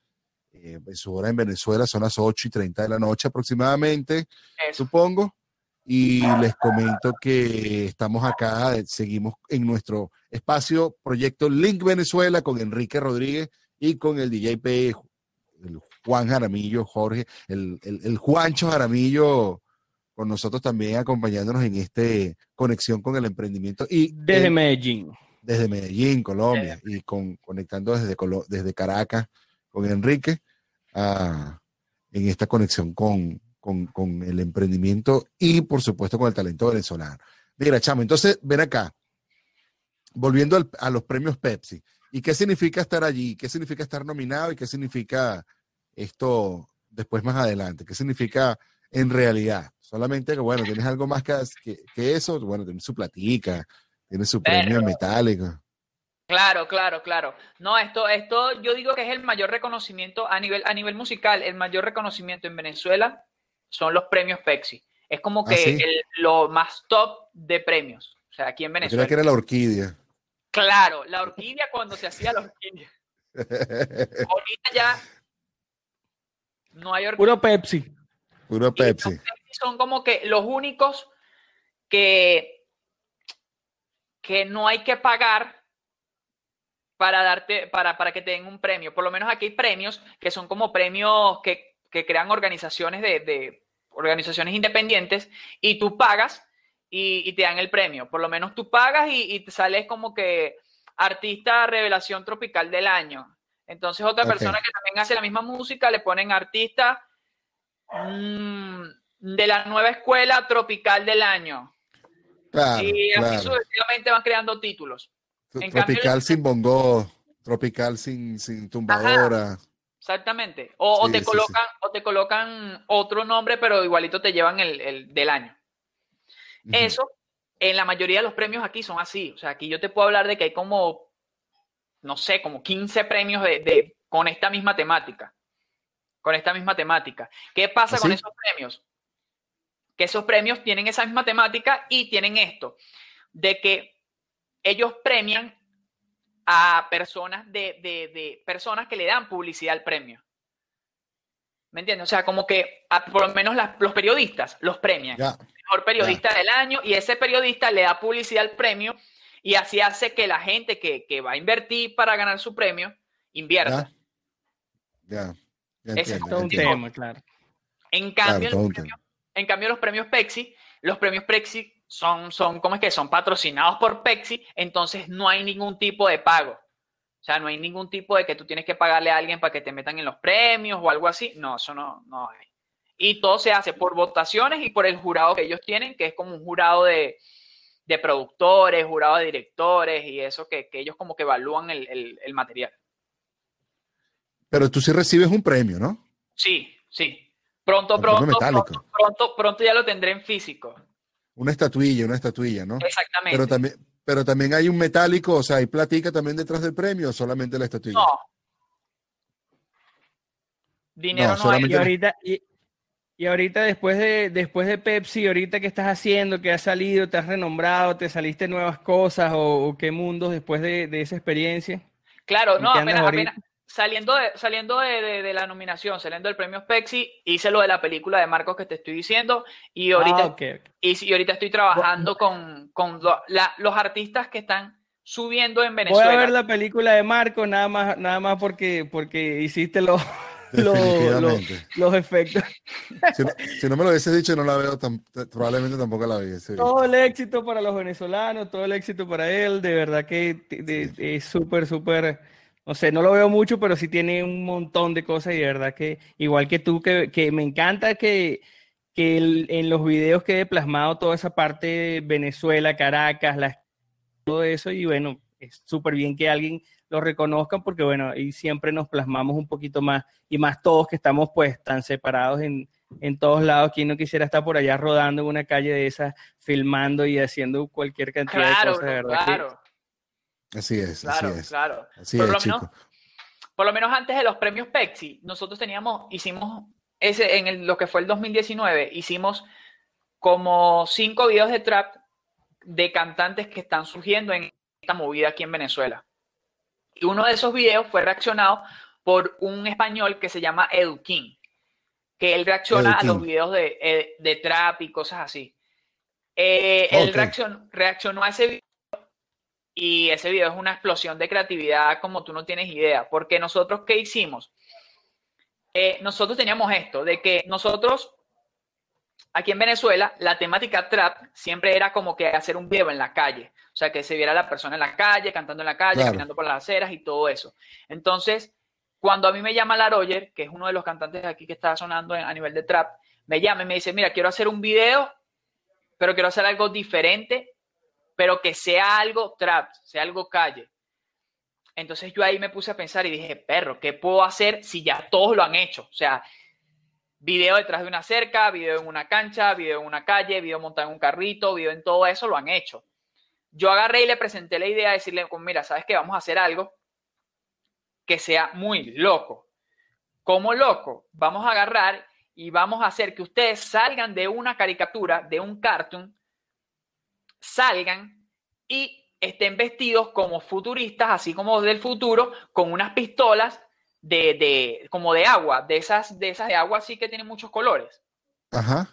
Eh, en su hora en Venezuela son las 8 y 30 de la noche aproximadamente, supongo y les comento que estamos acá, seguimos en nuestro espacio Proyecto Link Venezuela con Enrique Rodríguez y con el DJP, el Juan Jaramillo, Jorge, el, el, Juancho Jaramillo con nosotros también acompañándonos en este conexión con el emprendimiento. Y desde Medellín. Desde Medellín, Colombia, y con, conectando desde, desde Caracas con Enrique ah, en esta conexión con, con, el emprendimiento y por supuesto con el talento venezolano. Mira, chamo, entonces ven acá, volviendo a los premios Pepsi. ¿Y qué significa estar allí? ¿Qué significa estar nominado? ¿Y qué significa esto después más adelante? ¿Qué significa en realidad? Solamente que, bueno, tienes algo más que, que, eso, bueno, tienes su platica, tienes su premio metálico. Claro, claro, claro. No, esto, esto yo digo que es el mayor reconocimiento a nivel, a nivel musical, el mayor reconocimiento en Venezuela son los premios Pepsi. Es como ¿Ah, que lo más top de premios. O sea, aquí en Venezuela. Creo que era la orquídea. Claro, la orquídea cuando se hacía la orquídea. [LAUGHS] Ahorita ya no hay orquídea. Puro Pepsi. Puro Pepsi. Son como que los únicos que, que no hay que pagar para darte, para, para que te den un premio. Por lo menos aquí hay premios que son como premios que, que crean organizaciones de organizaciones independientes y tú pagas y, te dan el premio. Por lo menos tú pagas y, te sales como que artista revelación tropical del año. Entonces otra persona que también hace la misma música le ponen artista mm, de la nueva escuela tropical del año. Claro, y así claro. sucesivamente van creando títulos. en Tropical sin bongo, tropical sin, sin tumbadora. Exactamente. O, te sí, sí. colocan, o te colocan otro nombre, pero igualito te llevan el, el del año. Eso, en la mayoría de los premios aquí son así. O sea, aquí yo te puedo hablar de que hay como, no sé, como 15 premios de, de- con esta misma temática. Con esta misma temática. ¿Qué pasa ¿Ah, con esos premios? Que esos premios tienen esa misma temática y tienen esto, de que ellos premian a personas de, de- de personas que le dan publicidad al premio. ¿Me entiendes? O sea, como que a- por lo menos las- los periodistas los premian mejor periodista del año y ese periodista le da publicidad al premio y así hace que la gente que, que va a invertir para ganar su premio invierta. ya. Ese es Todo un tema, claro. En cambio, premios, en cambio, los premios Pepsi, los premios Pepsi son, son, ¿cómo es que? Son patrocinados por Pepsi, entonces no hay ningún tipo de pago. O sea, no hay ningún tipo de que tú tienes que pagarle a alguien para que te metan en los premios o algo así. No, eso no, no hay. Y todo se hace por votaciones y por el jurado que ellos tienen, que es como un jurado de, de productores, jurado de directores y eso, que, que ellos como que evalúan el, el- el material. Pero tú sí recibes un premio, ¿no? Sí, sí. Pronto, pronto, pronto, pronto, pronto ya lo tendré en físico. Una estatuilla, una estatuilla, ¿no? Exactamente. Pero también, pero también hay un metálico, o sea, hay platica también detrás del premio o solamente la estatuilla. No. Dinero No, no, solamente- hay. Y ahorita, y, y ahorita después de, después de Pepsi, ahorita qué estás haciendo, qué has salido, te has renombrado, te saliste nuevas cosas o, o qué mundos después de, de esa experiencia. Claro, ¿En no, apenas, apenas saliendo, de, saliendo de, de- de la nominación, saliendo del premio Pepsi, hice lo de la película de Marcos que te estoy diciendo y ahorita, Ah, ok, ok. y, y ahorita estoy trabajando con, con lo- la- los artistas que están subiendo en Voy Venezuela. a ver la película de Marco nada más, nada más porque, porque hiciste los, [LAUGHS] los, los, efectos. Si no, si no me lo hubieses dicho, no la veo, tan- probablemente tampoco la hubiese visto. Todo el éxito para los venezolanos, todo el éxito para él, de verdad que es súper, súper, no sé, no lo veo mucho, pero sí tiene un montón de cosas y de verdad que, igual que tú, que, que me encanta que, que el- en los videos quede plasmado toda esa parte de Venezuela, Caracas, las- todo eso y bueno, es súper bien que alguien lo reconozca porque bueno, y siempre nos plasmamos un poquito más y más todos que estamos pues tan separados en, en todos lados. ¿Quién no quisiera estar por allá rodando en una calle de esas, filmando y haciendo cualquier cantidad de Claro, cosas? de verdad que- claro, Así es, claro, así es. claro. Así Por es, lo menos- por lo menos antes de los premios Pepsi, nosotros teníamos, hicimos ese, en el- lo que fue el 2019, hicimos como cinco videos de trap de cantantes que están surgiendo en esta movida aquí en Venezuela. Y uno de esos videos fue reaccionado por un español que se llama Edu King, que él reacciona a los videos de, eh, de trap y cosas así. Eh, Él Ok. reaccion- reaccionó a ese video y ese video es una explosión de creatividad como tú no tienes idea, porque nosotros, ¿qué hicimos? Eh, nosotros teníamos esto, de que nosotros, aquí en Venezuela, la temática trap siempre era como que hacer un video en la calle, o sea, que se viera la persona en la calle, cantando en la calle, Claro. caminando por las aceras y todo eso. Entonces, cuando a mí me llama la Roger, que es uno de los cantantes aquí que está sonando en- a nivel de trap, me llama y me dice, mira, quiero hacer un video, pero quiero hacer algo diferente, pero que sea algo trap, sea algo calle. Entonces yo ahí me puse a pensar y dije, perro, ¿qué puedo hacer si ya todos lo han hecho? O sea, video detrás de una cerca, video en una cancha, video en una calle, video montado en un carrito, video en todo eso, lo han hecho. Yo agarré y le presenté la idea de decirle, pues mira, ¿sabes qué? Vamos a hacer algo que sea muy loco. ¿Cómo loco? Vamos a agarrar y vamos a hacer que ustedes salgan de una caricatura, de un cartoon, salgan y estén vestidos como futuristas, así como del futuro, con unas pistolas de, de como de agua, de esas, de esas de agua así que tienen muchos colores. Ajá.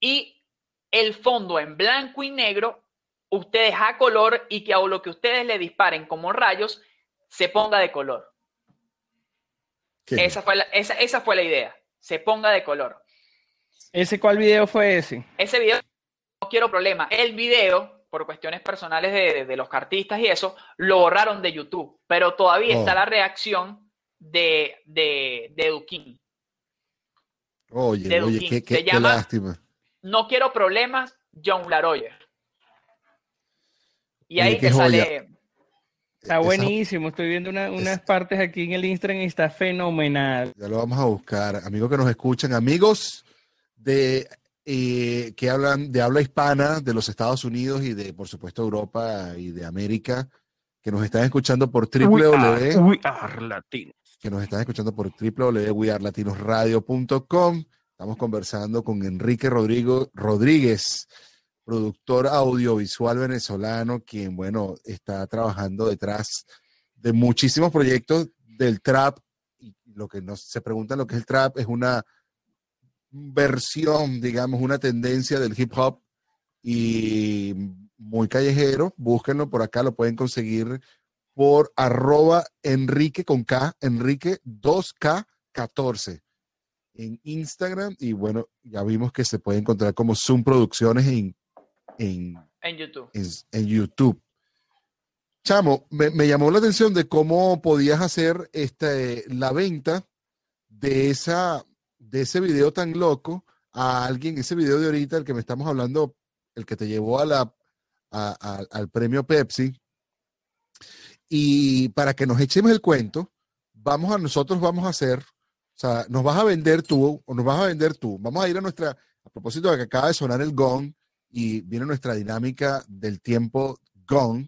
Y el fondo en blanco y negro, ustedes a color y que a lo que ustedes le disparen como rayos se ponga de color. Esa fue la, esa, esa fue la idea, se ponga de color. ¿Ese cuál video fue ese? Ese video, no quiero problema. El video, por cuestiones personales de, de- de los artistas y eso, lo borraron de YouTube. Pero todavía Oh. está la reacción de, de, de Duquín. Oye, de oye, Duquín. qué, Se qué- qué llama- lástima. No quiero problemas, John Laroyer. Y ahí te joya. sale. Está buenísimo, estoy viendo una- unas partes aquí en el Instagram y está fenomenal. Ya lo vamos a buscar. Amigos que nos escuchan, amigos de eh, que hablan de habla hispana de los Estados Unidos y de, por supuesto, Europa y de América, que nos están escuchando por www. We are latinos. que nos están escuchando por www.wearlatinosradio.com. Estamos conversando con Enrique Rodrigo, Rodríguez, productor audiovisual venezolano, quien, bueno, está trabajando detrás de muchísimos proyectos del trap. Y lo que nos, se preguntan lo que es el trap es una versión, digamos, una tendencia del hip hop y muy callejero. Búsquenlo por acá, lo pueden conseguir por arroba Enrique con K, Enrique 2K14 en Instagram. Y bueno, ya vimos que se puede encontrar como Zoom Producciones en, en, En YouTube. en, en YouTube. Chamo, me, me llamó la atención de cómo podías hacer este, la venta de, esa, de ese video tan loco a alguien, ese video de ahorita, el que me estamos hablando, el que te llevó a la, al premio Pepsi. Y para que nos echemos el cuento, vamos a nosotros vamos a hacer, o sea, nos vas a vender tú, o nos vas a vender tú. Vamos a ir a nuestra, a propósito de que acaba de sonar el gong y viene nuestra dinámica del tiempo gong,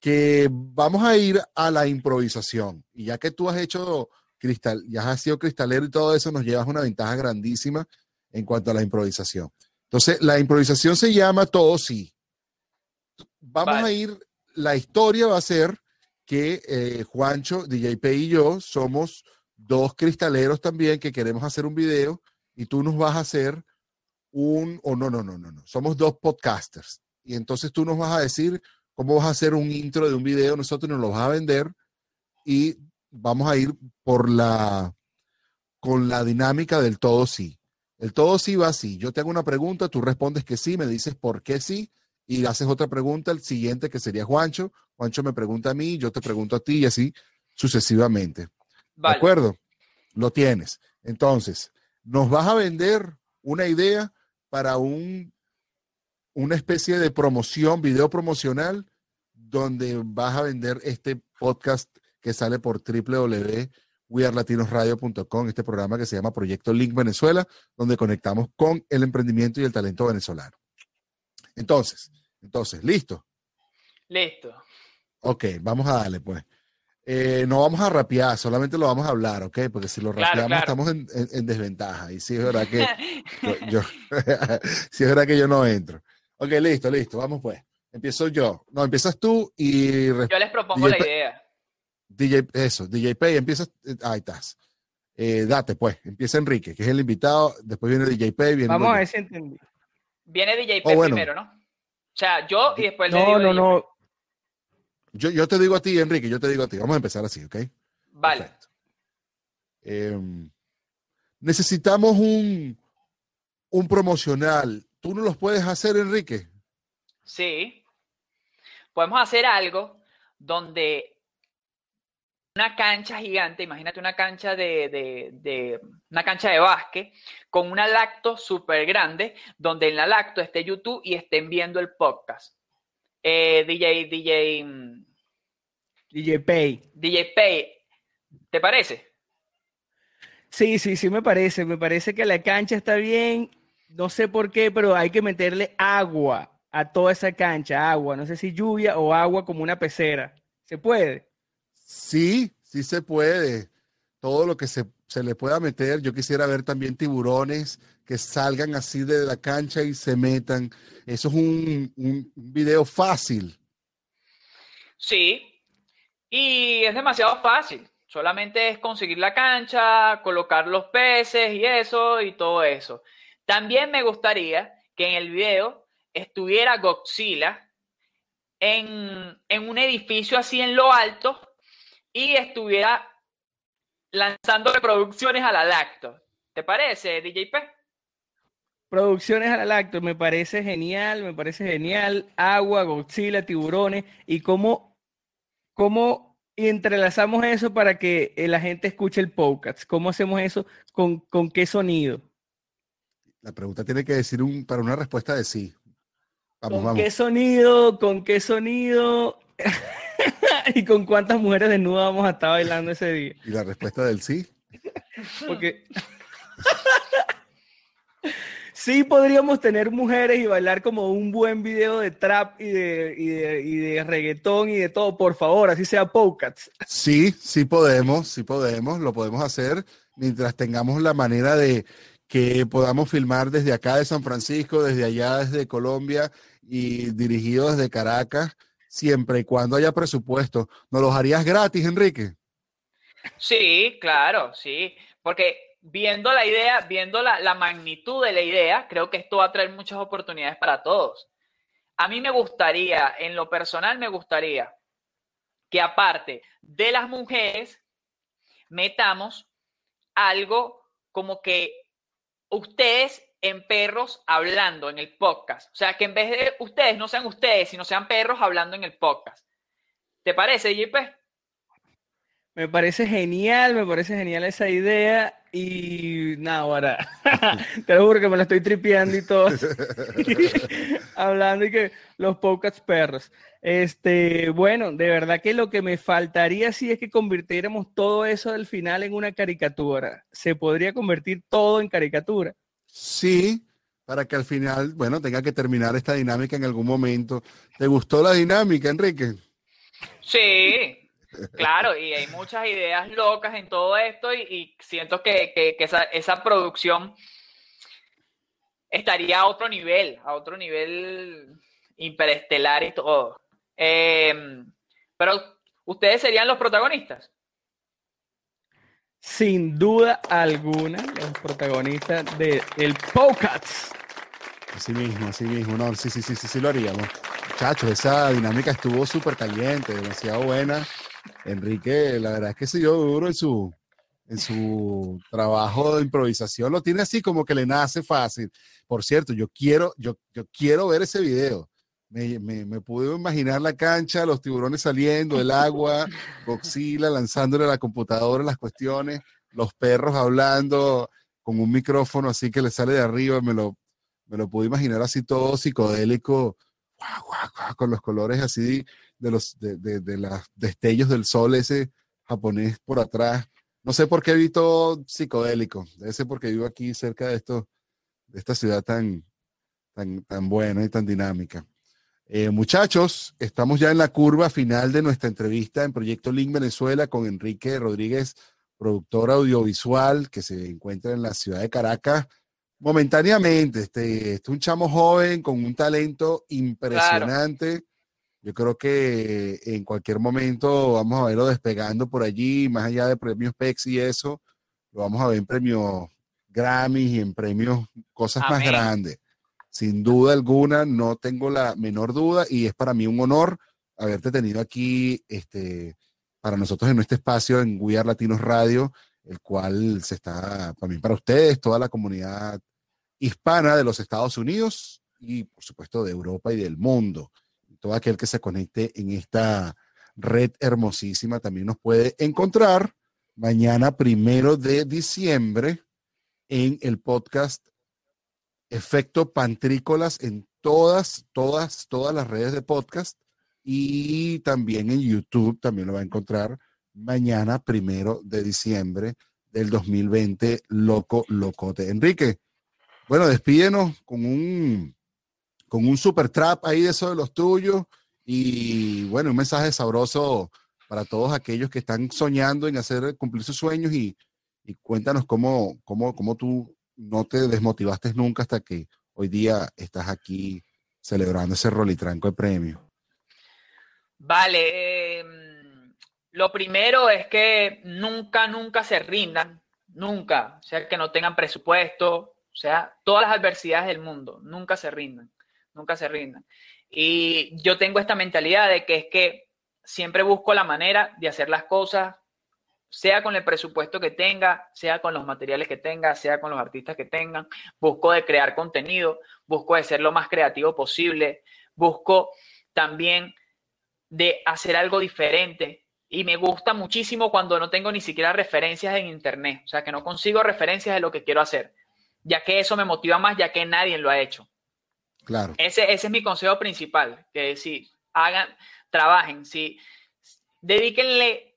que vamos a ir a la improvisación. Y ya que tú has hecho cristal, ya has sido cristalero y todo eso, nos llevas una ventaja grandísima en cuanto a la improvisación. Entonces, la improvisación se llama todo sí. Vamos Vale. a ir, la historia va a ser que eh, Juancho, DJP y yo somos dos cristaleros también que queremos hacer un video y tú nos vas a hacer un, o no, no, no, no, no, somos dos podcasters. Y entonces tú nos vas a decir cómo vas a hacer un intro de un video, nosotros nos lo vas a vender y vamos a ir por la, con la dinámica del todo sí. El todo sí va así. Yo te hago una pregunta, tú respondes que sí, me dices por qué sí, y haces otra pregunta, el siguiente que sería Juancho. Juancho me pregunta a mí, yo te pregunto a ti y así sucesivamente. ¿De acuerdo? Lo tienes. Entonces, nos vas a vender una idea para un, una especie de promoción, video promocional, donde vas a vender este podcast que sale por www.wearlatinosradio.com, este programa que se llama Proyecto Link Venezuela, donde conectamos con el emprendimiento y el talento venezolano. Entonces, entonces, listo. Listo. Ok, vamos a darle, pues. Eh, no vamos a rapear, solamente lo vamos a hablar, ¿ok? Porque si lo rapeamos claro. estamos en, en- en desventaja. Y sí es verdad que [LAUGHS] yo, yo- [LAUGHS] sí es verdad que yo no entro. Ok, listo, listo, vamos pues. Empiezo yo. No, empiezas tú y Yo les propongo la idea. DJ, eso, DJ Pay, empiezas, eh, ahí estás. Eh, date pues, empieza Enrique, que es el invitado, después viene DJ Pay, viene Vamos a ver si entendí. Viene DJ Oh, bueno. primero, ¿no? O sea, yo y después le No, digo no, DJ. no. Yo, yo te digo a ti, Enrique, yo te digo a ti. Vamos a empezar así, ¿ok? Vale. Em, necesitamos un, un promocional. ¿Tú no los puedes hacer, Enrique? Sí. Podemos hacer algo donde una cancha gigante, imagínate una cancha de, de- de- una cancha de básquet con una lacto súper grande, donde en la lacto esté YouTube y estén viendo el podcast. Eh, DJ, DJ, mm, DJ Pay. DJ Pay, ¿te parece? Sí, sí, sí, me parece. Me parece que la cancha está bien. No sé por qué, pero hay que meterle agua a toda esa cancha. Agua. No sé si lluvia o agua como una pecera. ¿Se puede? Sí, sí se puede. Todo lo que se, se le pueda meter. Yo quisiera ver también tiburones que salgan así de la cancha y se metan. Eso es un, un video fácil. Sí. Y es demasiado fácil. Solamente es conseguir la cancha, colocar los peces y eso y todo eso. También me gustaría que en el video estuviera Godzilla en, en un edificio así en lo alto y estuviera lanzando reproducciones a la lacto. ¿Te parece, DJP? Producciones a la lacto, me parece genial, me parece genial. Agua, Godzilla, tiburones y cómo, cómo y entrelazamos eso para que eh, la gente escuche el podcast. ¿Cómo hacemos eso? ¿Con, con qué sonido? La pregunta tiene que decir un, para una respuesta de sí. Vamos, ¿Con qué sonido? ¿Con qué sonido? [LAUGHS] [LAUGHS] ¿Y con cuántas mujeres desnudas vamos a estar bailando ese día? ¿Y la respuesta del sí? Porque sí podríamos tener mujeres y bailar como un buen video de trap y de, y de, y de reggaetón y de todo, por favor, así sea Pocats. Sí, sí podemos, sí podemos, lo podemos hacer mientras tengamos la manera de que podamos filmar desde acá de San Francisco, desde allá, desde Colombia y dirigido desde Caracas, siempre y cuando haya presupuesto. ¿Nos los harías gratis, Enrique? Sí, claro, sí, porque viendo la idea, viendo la, la, magnitud de la idea, creo que esto va a traer muchas oportunidades para todos. A mí me gustaría, en lo personal me gustaría que aparte de las mujeres, metamos algo como que ustedes en perros hablando en el podcast. O sea, que en vez de ustedes no sean ustedes, sino sean perros hablando en el podcast. ¿Te parece, JP? Me parece genial, me parece genial esa idea. Y nada, ahora, [LAUGHS] te lo juro que me la estoy tripeando y todo. [LAUGHS] Hablando y que los podcasts perros. Este, bueno, de verdad que lo que me faltaría sí es que convirtiéramos todo eso del final en una caricatura. Se podría convertir todo en caricatura. Sí, para que al final, bueno, tenga que terminar esta dinámica en algún momento. ¿Te gustó la dinámica, Enrique? Sí, Claro, y hay muchas ideas locas en todo esto y, siento que, esa, producción estaría a otro nivel, a otro nivel interestelar y todo. Em, pero, ¿ustedes serían los protagonistas? Sin duda alguna, los protagonistas de el Pocats. Así mismo, así mismo, no, sí, sí, sí, sí, sí lo haríamos. Muchachos, esa dinámica estuvo súper caliente, demasiado buena. Enrique, la verdad es que se dio duro en su, en su trabajo de improvisación. Lo tiene así como que le nace fácil. Por cierto, yo quiero, yo, yo quiero ver ese video. Me, me, pude imaginar la cancha, los tiburones saliendo, el agua, Godzilla lanzándole a la computadora las cuestiones, los perros hablando con un micrófono así que le sale de arriba. Me lo, me lo pude imaginar así todo psicodélico, con los colores así de los de, de, los destellos del sol ese japonés por atrás. No sé por qué vi todo psicodélico. Debe ser porque vivo aquí cerca de esto, de esta ciudad tan, tan, tan buena y tan dinámica. Eh, muchachos, estamos ya en la curva final de nuestra entrevista en Proyecto Link Venezuela con Enrique Rodríguez, productor audiovisual que se encuentra en la ciudad de Caracas momentáneamente. Este, este un chamo joven con un talento impresionante. Yo creo que en cualquier momento vamos a verlo despegando por allí, más allá de premios PEX y eso, lo vamos a ver en premios Grammy y en premios, cosas más grandes. Sin duda alguna, no tengo la menor duda y es para mí un honor haberte tenido aquí este, para nosotros en este espacio en We Are Latinos Radio, el cual se está también para ustedes, toda la comunidad hispana de los Estados Unidos y por supuesto de Europa y del mundo. Todo aquel que se conecte en esta red hermosísima también nos puede encontrar mañana primero de diciembre en el podcast Efecto Pantrícolas en todas, todas, todas las redes de podcast y también en YouTube también lo va a encontrar mañana primero de diciembre del 2020, loco, locote. Enrique, bueno, despídenos con un con un super trap ahí de eso de los tuyos y bueno, un mensaje sabroso para todos aquellos que están soñando en hacer cumplir sus sueños y, cuéntanos cómo, cómo, cómo tú no te desmotivaste nunca hasta que hoy día estás aquí celebrando ese rolitranco de premio. Vale, em, lo primero es que nunca, nunca se rindan, nunca, o sea, que no tengan presupuesto, o sea, todas las adversidades del mundo, nunca se rindan nunca se rindan. Y yo tengo esta mentalidad de que es que siempre busco la manera de hacer las cosas, sea con el presupuesto que tenga, sea con los materiales que tenga, sea con los artistas que tengan. Busco de crear contenido, busco de ser lo más creativo posible, busco también de hacer algo diferente, Y me gusta muchísimo cuando no tengo ni siquiera referencias en internet, o sea, que no consigo referencias de lo que quiero hacer, ya que eso me motiva más, ya que nadie lo ha hecho. Claro. Ese, ese es mi consejo principal, que si hagan, trabajen, si dedíquenle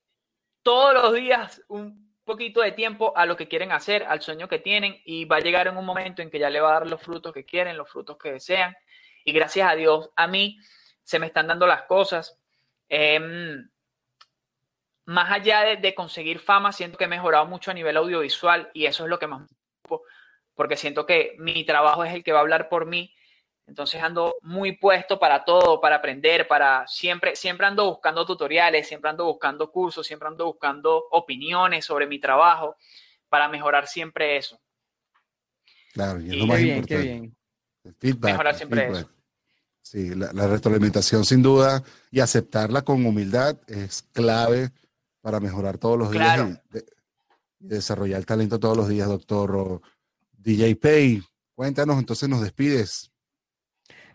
todos los días un poquito de tiempo a lo que quieren hacer, al sueño que tienen y va a llegar en un momento en que ya le va a dar los frutos que quieren, los frutos que desean. Y gracias a Dios, a mí se me están dando las cosas. Em, más allá de, conseguir fama, siento que he mejorado mucho a nivel audiovisual y eso es lo que más me porque siento que mi trabajo es el que va a hablar por mí. Entonces ando muy puesto para todo, para aprender, para siempre, siempre ando buscando tutoriales, siempre ando buscando cursos, siempre ando buscando opiniones sobre mi trabajo para mejorar siempre eso. Claro, y es lo más bien, importante. mejorar siempre eso. Sí, la, retroalimentación sin duda y aceptarla con humildad es clave para mejorar todos los días y, desarrollar el talento todos los días, doctor DJ Pay. Cuéntanos, entonces nos despides.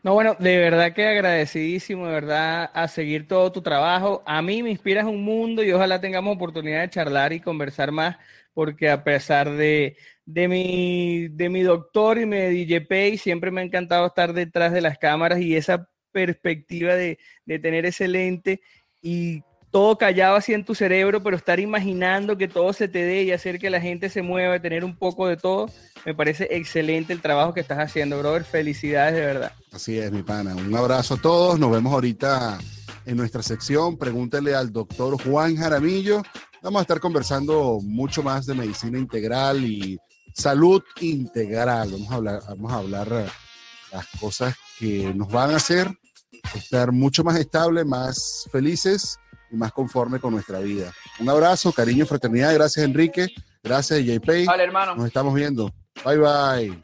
No, bueno, de verdad que agradecidísimo, de verdad, a seguir todo tu trabajo. A mí me inspiras un mundo y ojalá tengamos oportunidad de charlar y conversar más, porque a pesar de, de mi, de mi doctor y mi DJ siempre me ha encantado estar detrás de las cámaras y esa perspectiva de, de tener ese lente y todo callado así en tu cerebro, pero estar imaginando que todo se te dé y hacer que la gente se mueva, tener un poco de todo, me parece excelente el trabajo que estás haciendo, brother. Felicidades de verdad. Así es, mi pana. Un abrazo a todos. Nos vemos ahorita en nuestra sección. Pregúntele al doctor Juan Jaramillo. Vamos a estar conversando mucho más de medicina integral y salud integral. Vamos a hablar, vamos a hablar eh, las cosas que nos van a hacer estar mucho más estable, más felices y más conforme con nuestra vida. Un abrazo, cariño, fraternidad. Gracias, Enrique. Gracias, JP. Vale, hermano. Nos estamos viendo. Bye, bye.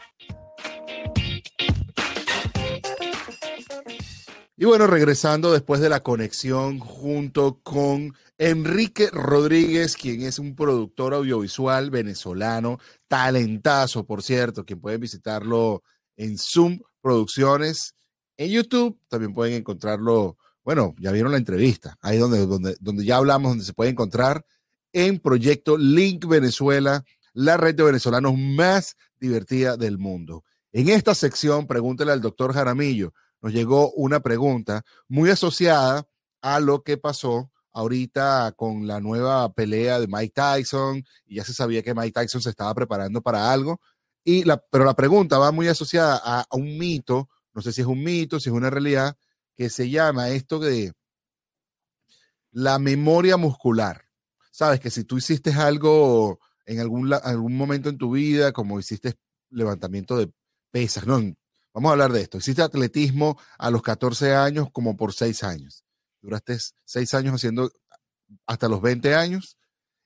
Y bueno, regresando después de la conexión junto con Enrique Rodríguez, quien es un productor audiovisual venezolano, talentazo, por cierto, quien pueden visitarlo en Zoom Producciones. En YouTube también pueden encontrarlo, bueno, ya vieron la entrevista, ahí donde, donde, donde ya hablamos, donde se puede encontrar en Proyecto Link Venezuela, la red de venezolanos más divertida del mundo. En esta sección, pregúntele al doctor Jaramillo nos llegó una pregunta muy asociada a lo que pasó ahorita con la nueva pelea de Mike Tyson y ya se sabía que Mike Tyson se estaba preparando para algo. Y pero la pregunta va muy asociada a, un mito, no sé si es un mito, si es una realidad, que se llama esto de la memoria muscular. Sabes que si tú hiciste algo en algún, algún momento en tu vida, como hiciste levantamiento de pesas, no, Vamos a hablar de esto. Hiciste atletismo a los 14 años como por 6 años. Duraste 6 años haciendo hasta los 20 años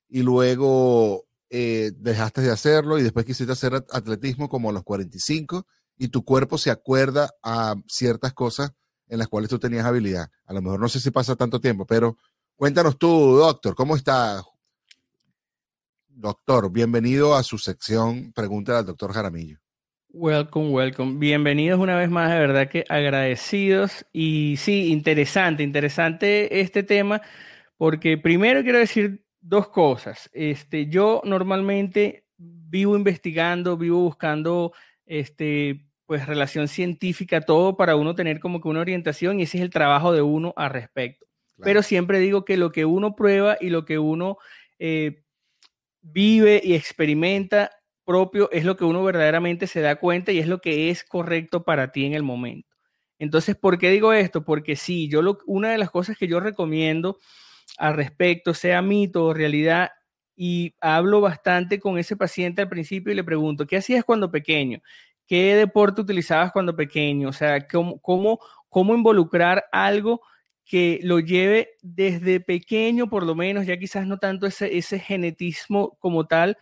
y luego eh, dejaste de hacerlo y después quisiste hacer atletismo como a los 45 y tu cuerpo se acuerda a ciertas cosas en las cuales tú tenías habilidad. A lo mejor no sé si pasa tanto tiempo, pero cuéntanos tú, doctor, ¿cómo está? Doctor, bienvenido a su sección Pregúntale al doctor Jaramillo. Welcome, welcome. Bienvenidos una vez más, de verdad que agradecidos. Y sí, interesante, interesante este tema, porque primero quiero decir dos cosas. Este, yo normalmente vivo investigando, vivo buscando este, pues relación científica, todo para uno tener como que una orientación y ese es el trabajo de uno al respecto. Pero siempre digo que lo que uno prueba y lo que uno eh, vive y experimenta propio es lo que uno verdaderamente se da cuenta y es lo que es correcto para ti en el momento. Entonces, ¿por qué digo esto? Porque sí, yo lo, una de las cosas que yo recomiendo al respecto, sea mito o realidad, y hablo bastante con ese paciente al principio y le pregunto, ¿qué hacías cuando pequeño? ¿Qué deporte utilizabas cuando pequeño? O sea, ¿cómo, cómo, cómo involucrar algo que lo lleve desde pequeño, por lo menos, ya quizás no tanto ese, ese genetismo como tal,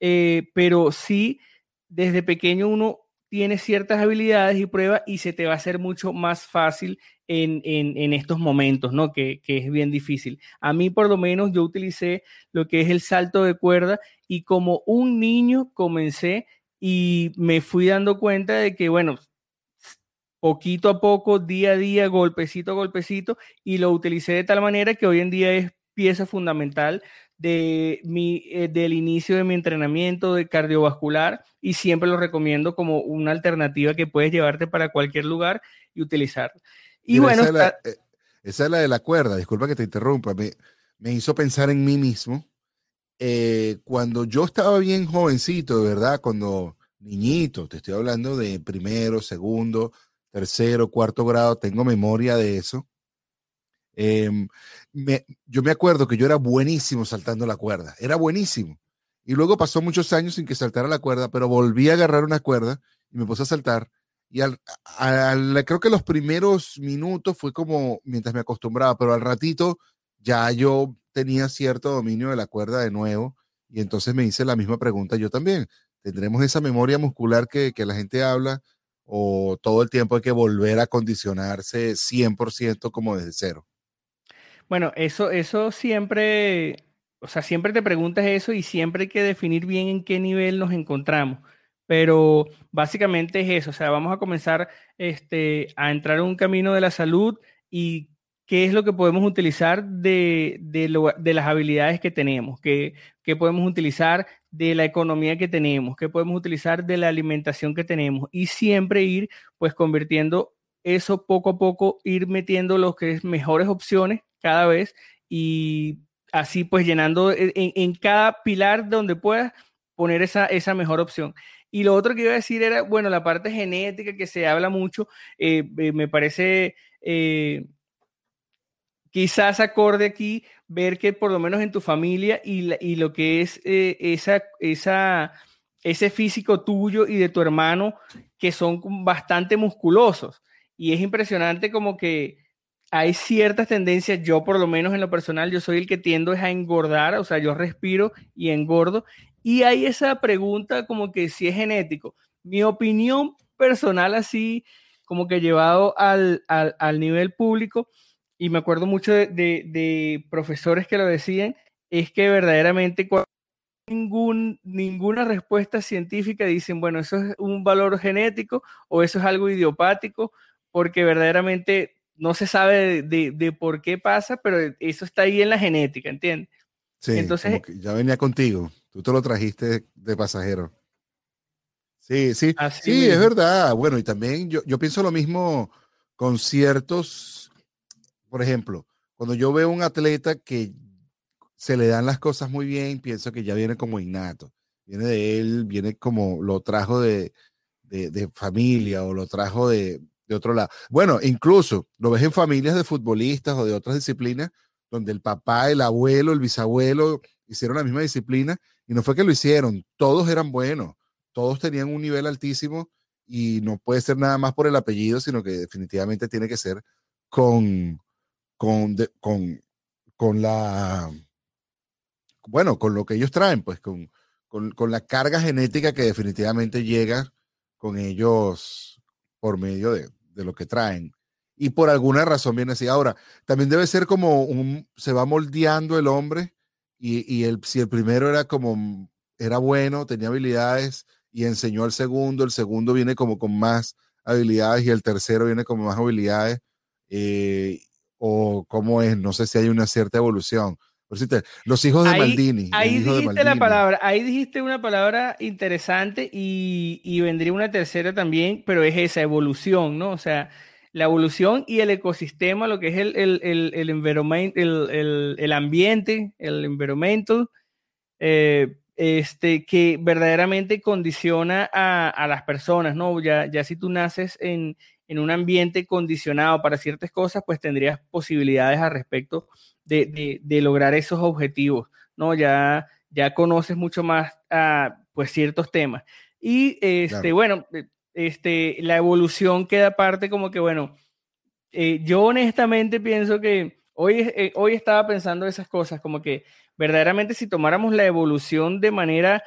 eh, pero sí, desde pequeño uno tiene ciertas habilidades y pruebas y se te va a hacer mucho más fácil en, en, estos momentos, ¿no? Que, que, es bien difícil. A mí, por lo menos, yo utilicé lo que es el salto de cuerda y como un niño comencé y me fui dando cuenta de que, bueno, poquito a poco, día a día, golpecito a golpecito, y lo utilicé de tal manera que hoy en día es pieza fundamental de mi, eh, del inicio de mi entrenamiento de cardiovascular y siempre lo recomiendo como una alternativa que puedes llevarte para cualquier lugar y utilizar. Y bueno, esa es, la, de la cuerda, disculpa que te interrumpa, me, me hizo pensar en mí mismo. Eh, cuando yo estaba bien jovencito, de verdad, cuando niñito, te estoy hablando de primero, segundo, tercero, cuarto grado, tengo memoria de eso. Em, yo me acuerdo que yo era buenísimo saltando la cuerda, era buenísimo. Y luego pasó muchos años sin que saltara la cuerda, pero volví a agarrar una cuerda y me puse a saltar. Y al, creo que los primeros minutos fue como mientras me acostumbraba, pero al ratito ya yo tenía cierto dominio de la cuerda de nuevo. Y entonces me hice la misma pregunta yo también. ¿Tendremos esa memoria muscular que, que la gente habla? ¿O todo el tiempo hay que volver a condicionarse 100% como desde cero? Bueno, eso, eso siempre, o sea, siempre te preguntas eso y siempre hay que definir bien en qué nivel nos encontramos. Pero básicamente es eso, o sea, vamos a comenzar este, a entrar en un camino de la salud y qué es lo que podemos utilizar de, de, las habilidades que tenemos, qué, qué, podemos utilizar de la economía que tenemos, qué podemos utilizar de la alimentación que tenemos y siempre ir pues convirtiendo eso poco a poco, ir metiendo los que es mejores opciones cada vez y así pues llenando en, en cada pilar donde puedas poner esa, esa mejor opción. Y lo otro que iba a decir era, bueno, la parte genética que se habla mucho, eh, eh, me parece eh, quizás acorde aquí ver que por lo menos en tu familia y, y lo que es esa, esa, ese físico tuyo y de tu hermano que son bastante musculosos. Y es impresionante como que hay ciertas tendencias, yo por lo menos en lo personal, yo soy el que tiendo a engordar, o sea, yo respiro y engordo. Y hay esa pregunta como que si es genético. Mi opinión personal así, como que llevado al, nivel público, y me acuerdo mucho de, profesores que lo decían, es que verdaderamente ningún, ninguna respuesta científica dicen, bueno, eso es un valor genético o eso es algo idiopático, porque verdaderamente no se sabe de, por qué pasa, pero eso está ahí en la genética, ¿entiendes? Sí, Entonces, ya venía contigo, tú te lo trajiste de pasajero. Sí, sí, sí, es verdad. Bueno, y también yo, yo pienso lo mismo con ciertos, por ejemplo, cuando yo veo un atleta que se le dan las cosas muy bien, pienso que ya viene como innato. Viene de él, viene como lo trajo de, de familia o lo trajo de, de otro lado. Bueno, incluso lo ves en familias de futbolistas o de otras disciplinas, donde el papá, el abuelo, el bisabuelo hicieron la misma disciplina y no fue que lo hicieron, todos eran buenos, todos tenían un nivel altísimo y no puede ser nada más por el apellido, sino que definitivamente tiene que ser con, con, con, con la, bueno, con lo que ellos traen, pues con, con, con la carga genética que definitivamente llega con ellos por medio de, de lo que traen. Y por alguna razón viene así. Ahora, también debe ser como se va moldeando el hombre y, y el, si el primero era como, era bueno, tenía habilidades y enseñó al segundo, el segundo viene como con más habilidades y el tercero viene con más habilidades. Eh, o cómo es, no sé si hay una cierta evolución. Los hijos de Maldini. Ahí dijiste la palabra, ahí dijiste una palabra interesante y, vendría una tercera también, pero es esa evolución, ¿no? O sea, la evolución y el ecosistema, lo que es el, el, el, el, el ambiente, el environmental, eh, este, que verdaderamente condiciona a, a, las personas, ¿no? Ya, ya si tú naces en, en un ambiente condicionado para ciertas cosas, pues tendrías posibilidades al respecto de, de, lograr esos objetivos, ¿no? Ya, ya conoces mucho más a, pues, ciertos temas. Y, este, bueno, eh, este, la evolución queda parte como que, bueno, eh, yo honestamente pienso que hoy, eh, hoy estaba pensando esas cosas, como que verdaderamente si tomáramos la evolución de manera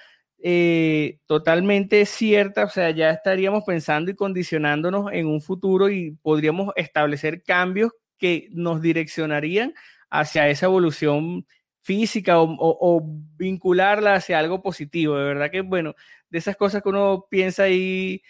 totalmente cierta, o sea, ya estaríamos pensando y condicionándonos en un futuro y podríamos establecer cambios que nos direccionarían hacia esa evolución física o, vincularla hacia algo positivo. De verdad que, bueno, de esas cosas que uno piensa ahí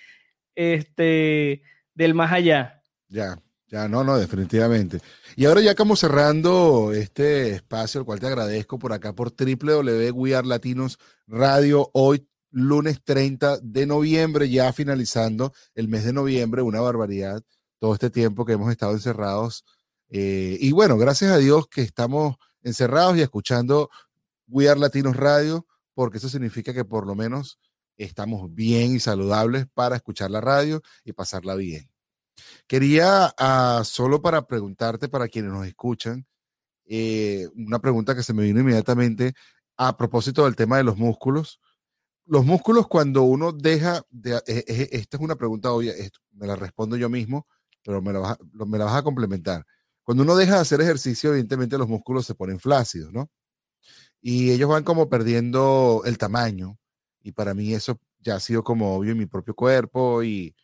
este, del más allá. Ya, Ya, no, no, definitivamente. Y ahora ya como cerrando este espacio, el cual te agradezco por acá por www Latinos Radio, hoy lunes 30 de noviembre, ya finalizando el mes de noviembre, una barbaridad, todo este tiempo que hemos estado encerrados. Eh, y bueno, gracias a Dios que estamos encerrados y escuchando We Latinos Radio, porque eso significa que por lo menos estamos bien y saludables para escuchar la radio y pasarla bien. Quería, ah, solo para preguntarte, para quienes nos escuchan, eh, una pregunta que se me vino inmediatamente a propósito del tema de los músculos. Los músculos cuando uno deja de... Eh, eh, esta es una pregunta obvia, me la respondo yo mismo, pero me la, vas me la vas a complementar. Cuando uno deja de hacer ejercicio, evidentemente los músculos se ponen flácidos, ¿no? Y ellos van como perdiendo el tamaño. Y para mí eso ya ha sido como obvio en mi propio cuerpo y,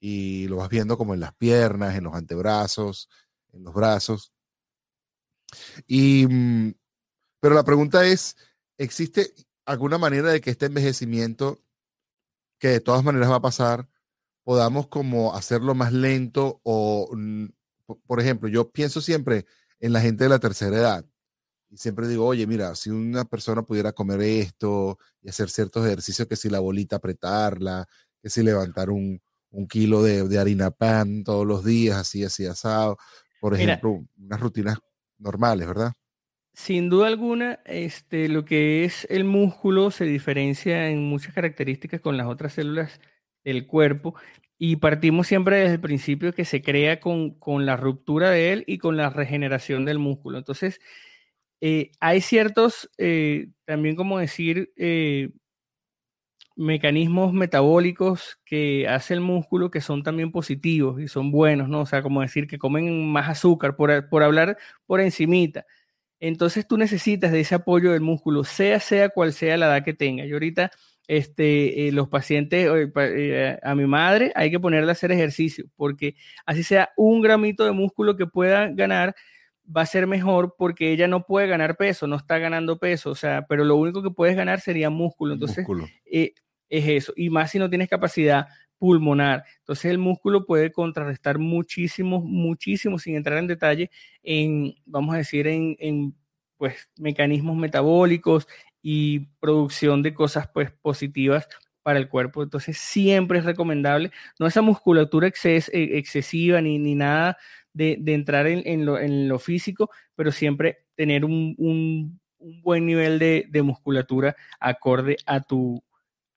y lo vas viendo como en las piernas, en los antebrazos, en los brazos. Y, mm, pero la pregunta es, ¿existe alguna manera de que este envejecimiento, que de todas maneras va a pasar, podamos como hacerlo más lento o, mm, por ejemplo, yo pienso siempre en la gente de la tercera edad y siempre digo, oye, mira, si una persona pudiera comer esto y hacer ciertos ejercicios, que si la bolita apretarla, que si levantar un, un kilo de, harina pan todos los días, así, así asado. Por ejemplo, unas rutinas normales, ¿verdad? Sin duda alguna, este, lo que es el músculo se diferencia en muchas características con las otras células del cuerpo y partimos siempre desde el principio que se crea con, con la ruptura de él y con la regeneración del músculo. Entonces, eh, hay ciertos, eh, también como decir, eh, mecanismos metabólicos que hace el músculo que son también positivos y son buenos, ¿no? O sea, como decir que comen más azúcar, por, por hablar por encimita. Entonces tú necesitas de ese apoyo del músculo, sea sea cual sea la edad que tenga. Y ahorita este, eh, los pacientes, eh, a mi madre hay que ponerle a hacer ejercicio, porque así sea un gramito de músculo que pueda ganar, va a ser mejor porque ella no puede ganar peso, no está ganando peso, o sea, pero lo único que puedes ganar sería músculo. Entonces, Eh, es eso, y más si no tienes capacidad pulmonar. Entonces el músculo puede contrarrestar muchísimo, muchísimo, sin entrar en detalle, en, vamos a decir, en, en pues, mecanismos metabólicos y producción de cosas pues, positivas para el cuerpo. Entonces siempre es recomendable, no esa musculatura exces, e, excesiva ni, ni nada de, de entrar en, en, lo, en, lo, físico, pero siempre tener un, un, un buen nivel de, de musculatura acorde a tu,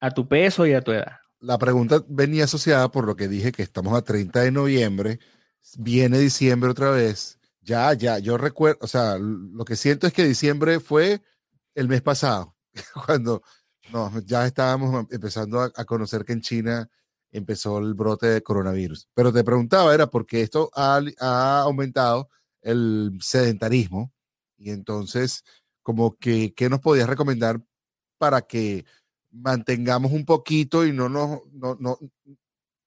a tu peso y a tu edad. La pregunta venía asociada por lo que dije que estamos a 30 de noviembre, viene diciembre otra vez. Ya, ya, yo recuerdo, o sea, lo que siento es que diciembre fue el mes pasado, [LAUGHS] cuando no, ya estábamos empezando a, conocer que en China empezó el brote de coronavirus. Pero te preguntaba, era porque esto ha, ha aumentado el sedentarismo y entonces, como que, ¿qué nos podías recomendar para que mantengamos un poquito y no nos, no, no,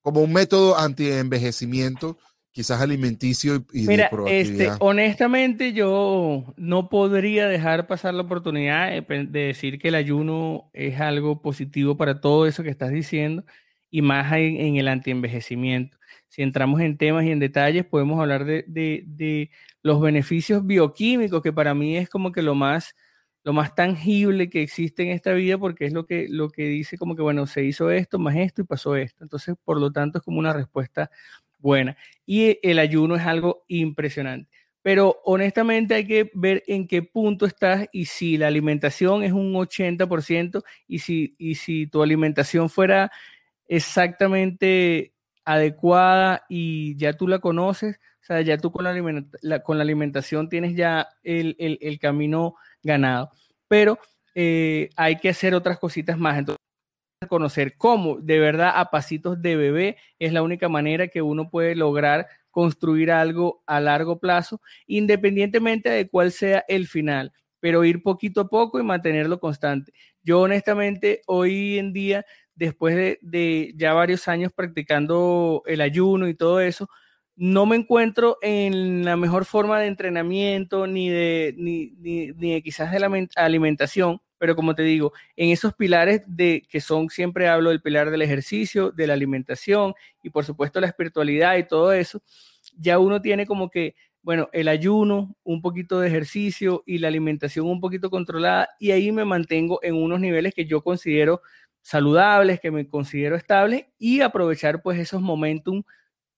como un método anti-envejecimiento, quizás alimenticio y, Mira, Este, honestamente, yo no podría dejar pasar la oportunidad de, decir que el ayuno es algo positivo para todo eso que estás diciendo y más en, en el anti-envejecimiento. Si entramos en temas y en detalles, podemos hablar de, de, de los beneficios bioquímicos, que para mí es como que lo más lo más tangible que existe en esta vida porque es lo que, lo que dice como que, bueno, se hizo esto, más esto y pasó esto. Entonces, por lo tanto, es como una respuesta buena. Y el ayuno es algo impresionante. Pero honestamente hay que ver en qué punto estás y si la alimentación es un 80% y si, y si tu alimentación fuera exactamente adecuada y ya tú la conoces, o sea, ya tú con la, con la alimentación tienes ya el, el, camino ganado. Pero eh, hay que hacer otras cositas más. Entonces, conocer cómo de verdad a pasitos de bebé es la única manera que uno puede lograr construir algo a largo plazo, independientemente de cuál sea el final, pero ir poquito a poco y mantenerlo constante. Yo honestamente hoy en día, después de, de ya varios años practicando el ayuno y todo eso, no me encuentro en la mejor forma de entrenamiento ni de, ni, ni, quizás de la alimentación, pero como te digo, en esos pilares de que son, siempre hablo del pilar del ejercicio, de la alimentación y por supuesto la espiritualidad y todo eso, ya uno tiene como que, bueno, el ayuno, un poquito de ejercicio y la alimentación un poquito controlada y ahí me mantengo en unos niveles que yo considero saludables, que me considero estables y aprovechar pues esos momentum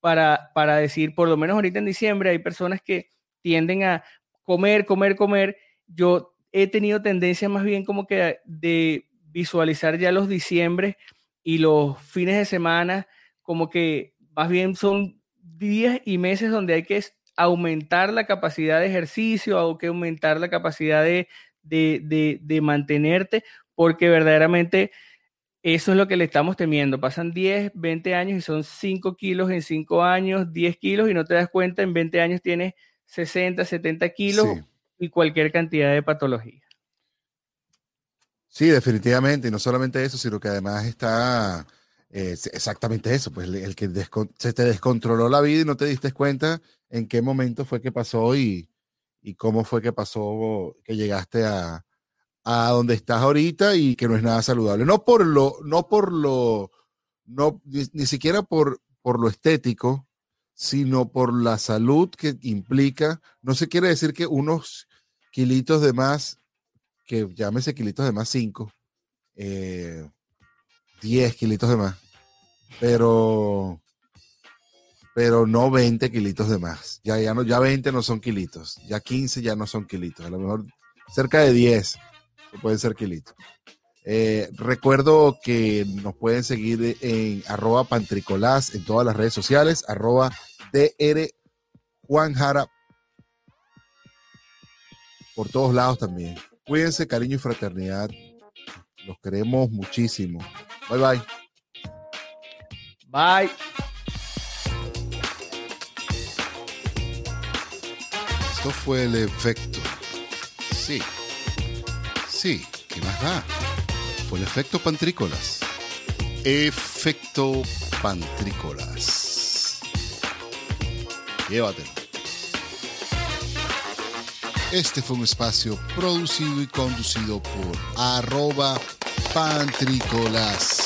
para, para decir, por lo menos ahorita en diciembre hay personas que tienden a comer, comer, comer. Yo he tenido tendencia más bien como que de visualizar ya los diciembre y los fines de semana como que más bien son días y meses donde hay que aumentar la capacidad de ejercicio, hay que aumentar la capacidad de, de, de, mantenerte, porque verdaderamente eso es lo que le estamos temiendo. Pasan 10, 20 años y son 5 kilos en 5 años, 10 kilos y no te das cuenta, en 20 años tienes 60, 70 kilos y cualquier cantidad de patología. Sí, definitivamente, y no solamente eso, sino que además está eh, exactamente eso, pues el que se te descontroló la vida y no te diste cuenta en qué momento fue que pasó y, y cómo fue que pasó que llegaste a, a donde estás ahorita y que no es nada saludable. No por lo, no por lo, no, ni, siquiera por, por lo estético, sino por la salud que implica. No se quiere decir que unos kilitos de más, que llámese kilitos de más 5, eh, 10 kilitos de más, pero, pero no 20 kilitos de más. Ya, ya, no, ya 20 no son kilitos, ya 15 ya no son kilitos, a lo mejor cerca de 10 pueden ser kilitos. Eh, recuerdo que nos pueden seguir en arroba pantricolás en todas las redes sociales, arroba DR Juan Jara por todos lados también. Cuídense, cariño y fraternidad. Los queremos muchísimo. Bye bye. Bye. Esto fue el efecto. Sí. Sí, ¿qué más da? Fue el efecto pantrícolas. Efecto pantrícolas. Llévatelo. Este fue un espacio producido y conducido por arroba pantrícolas.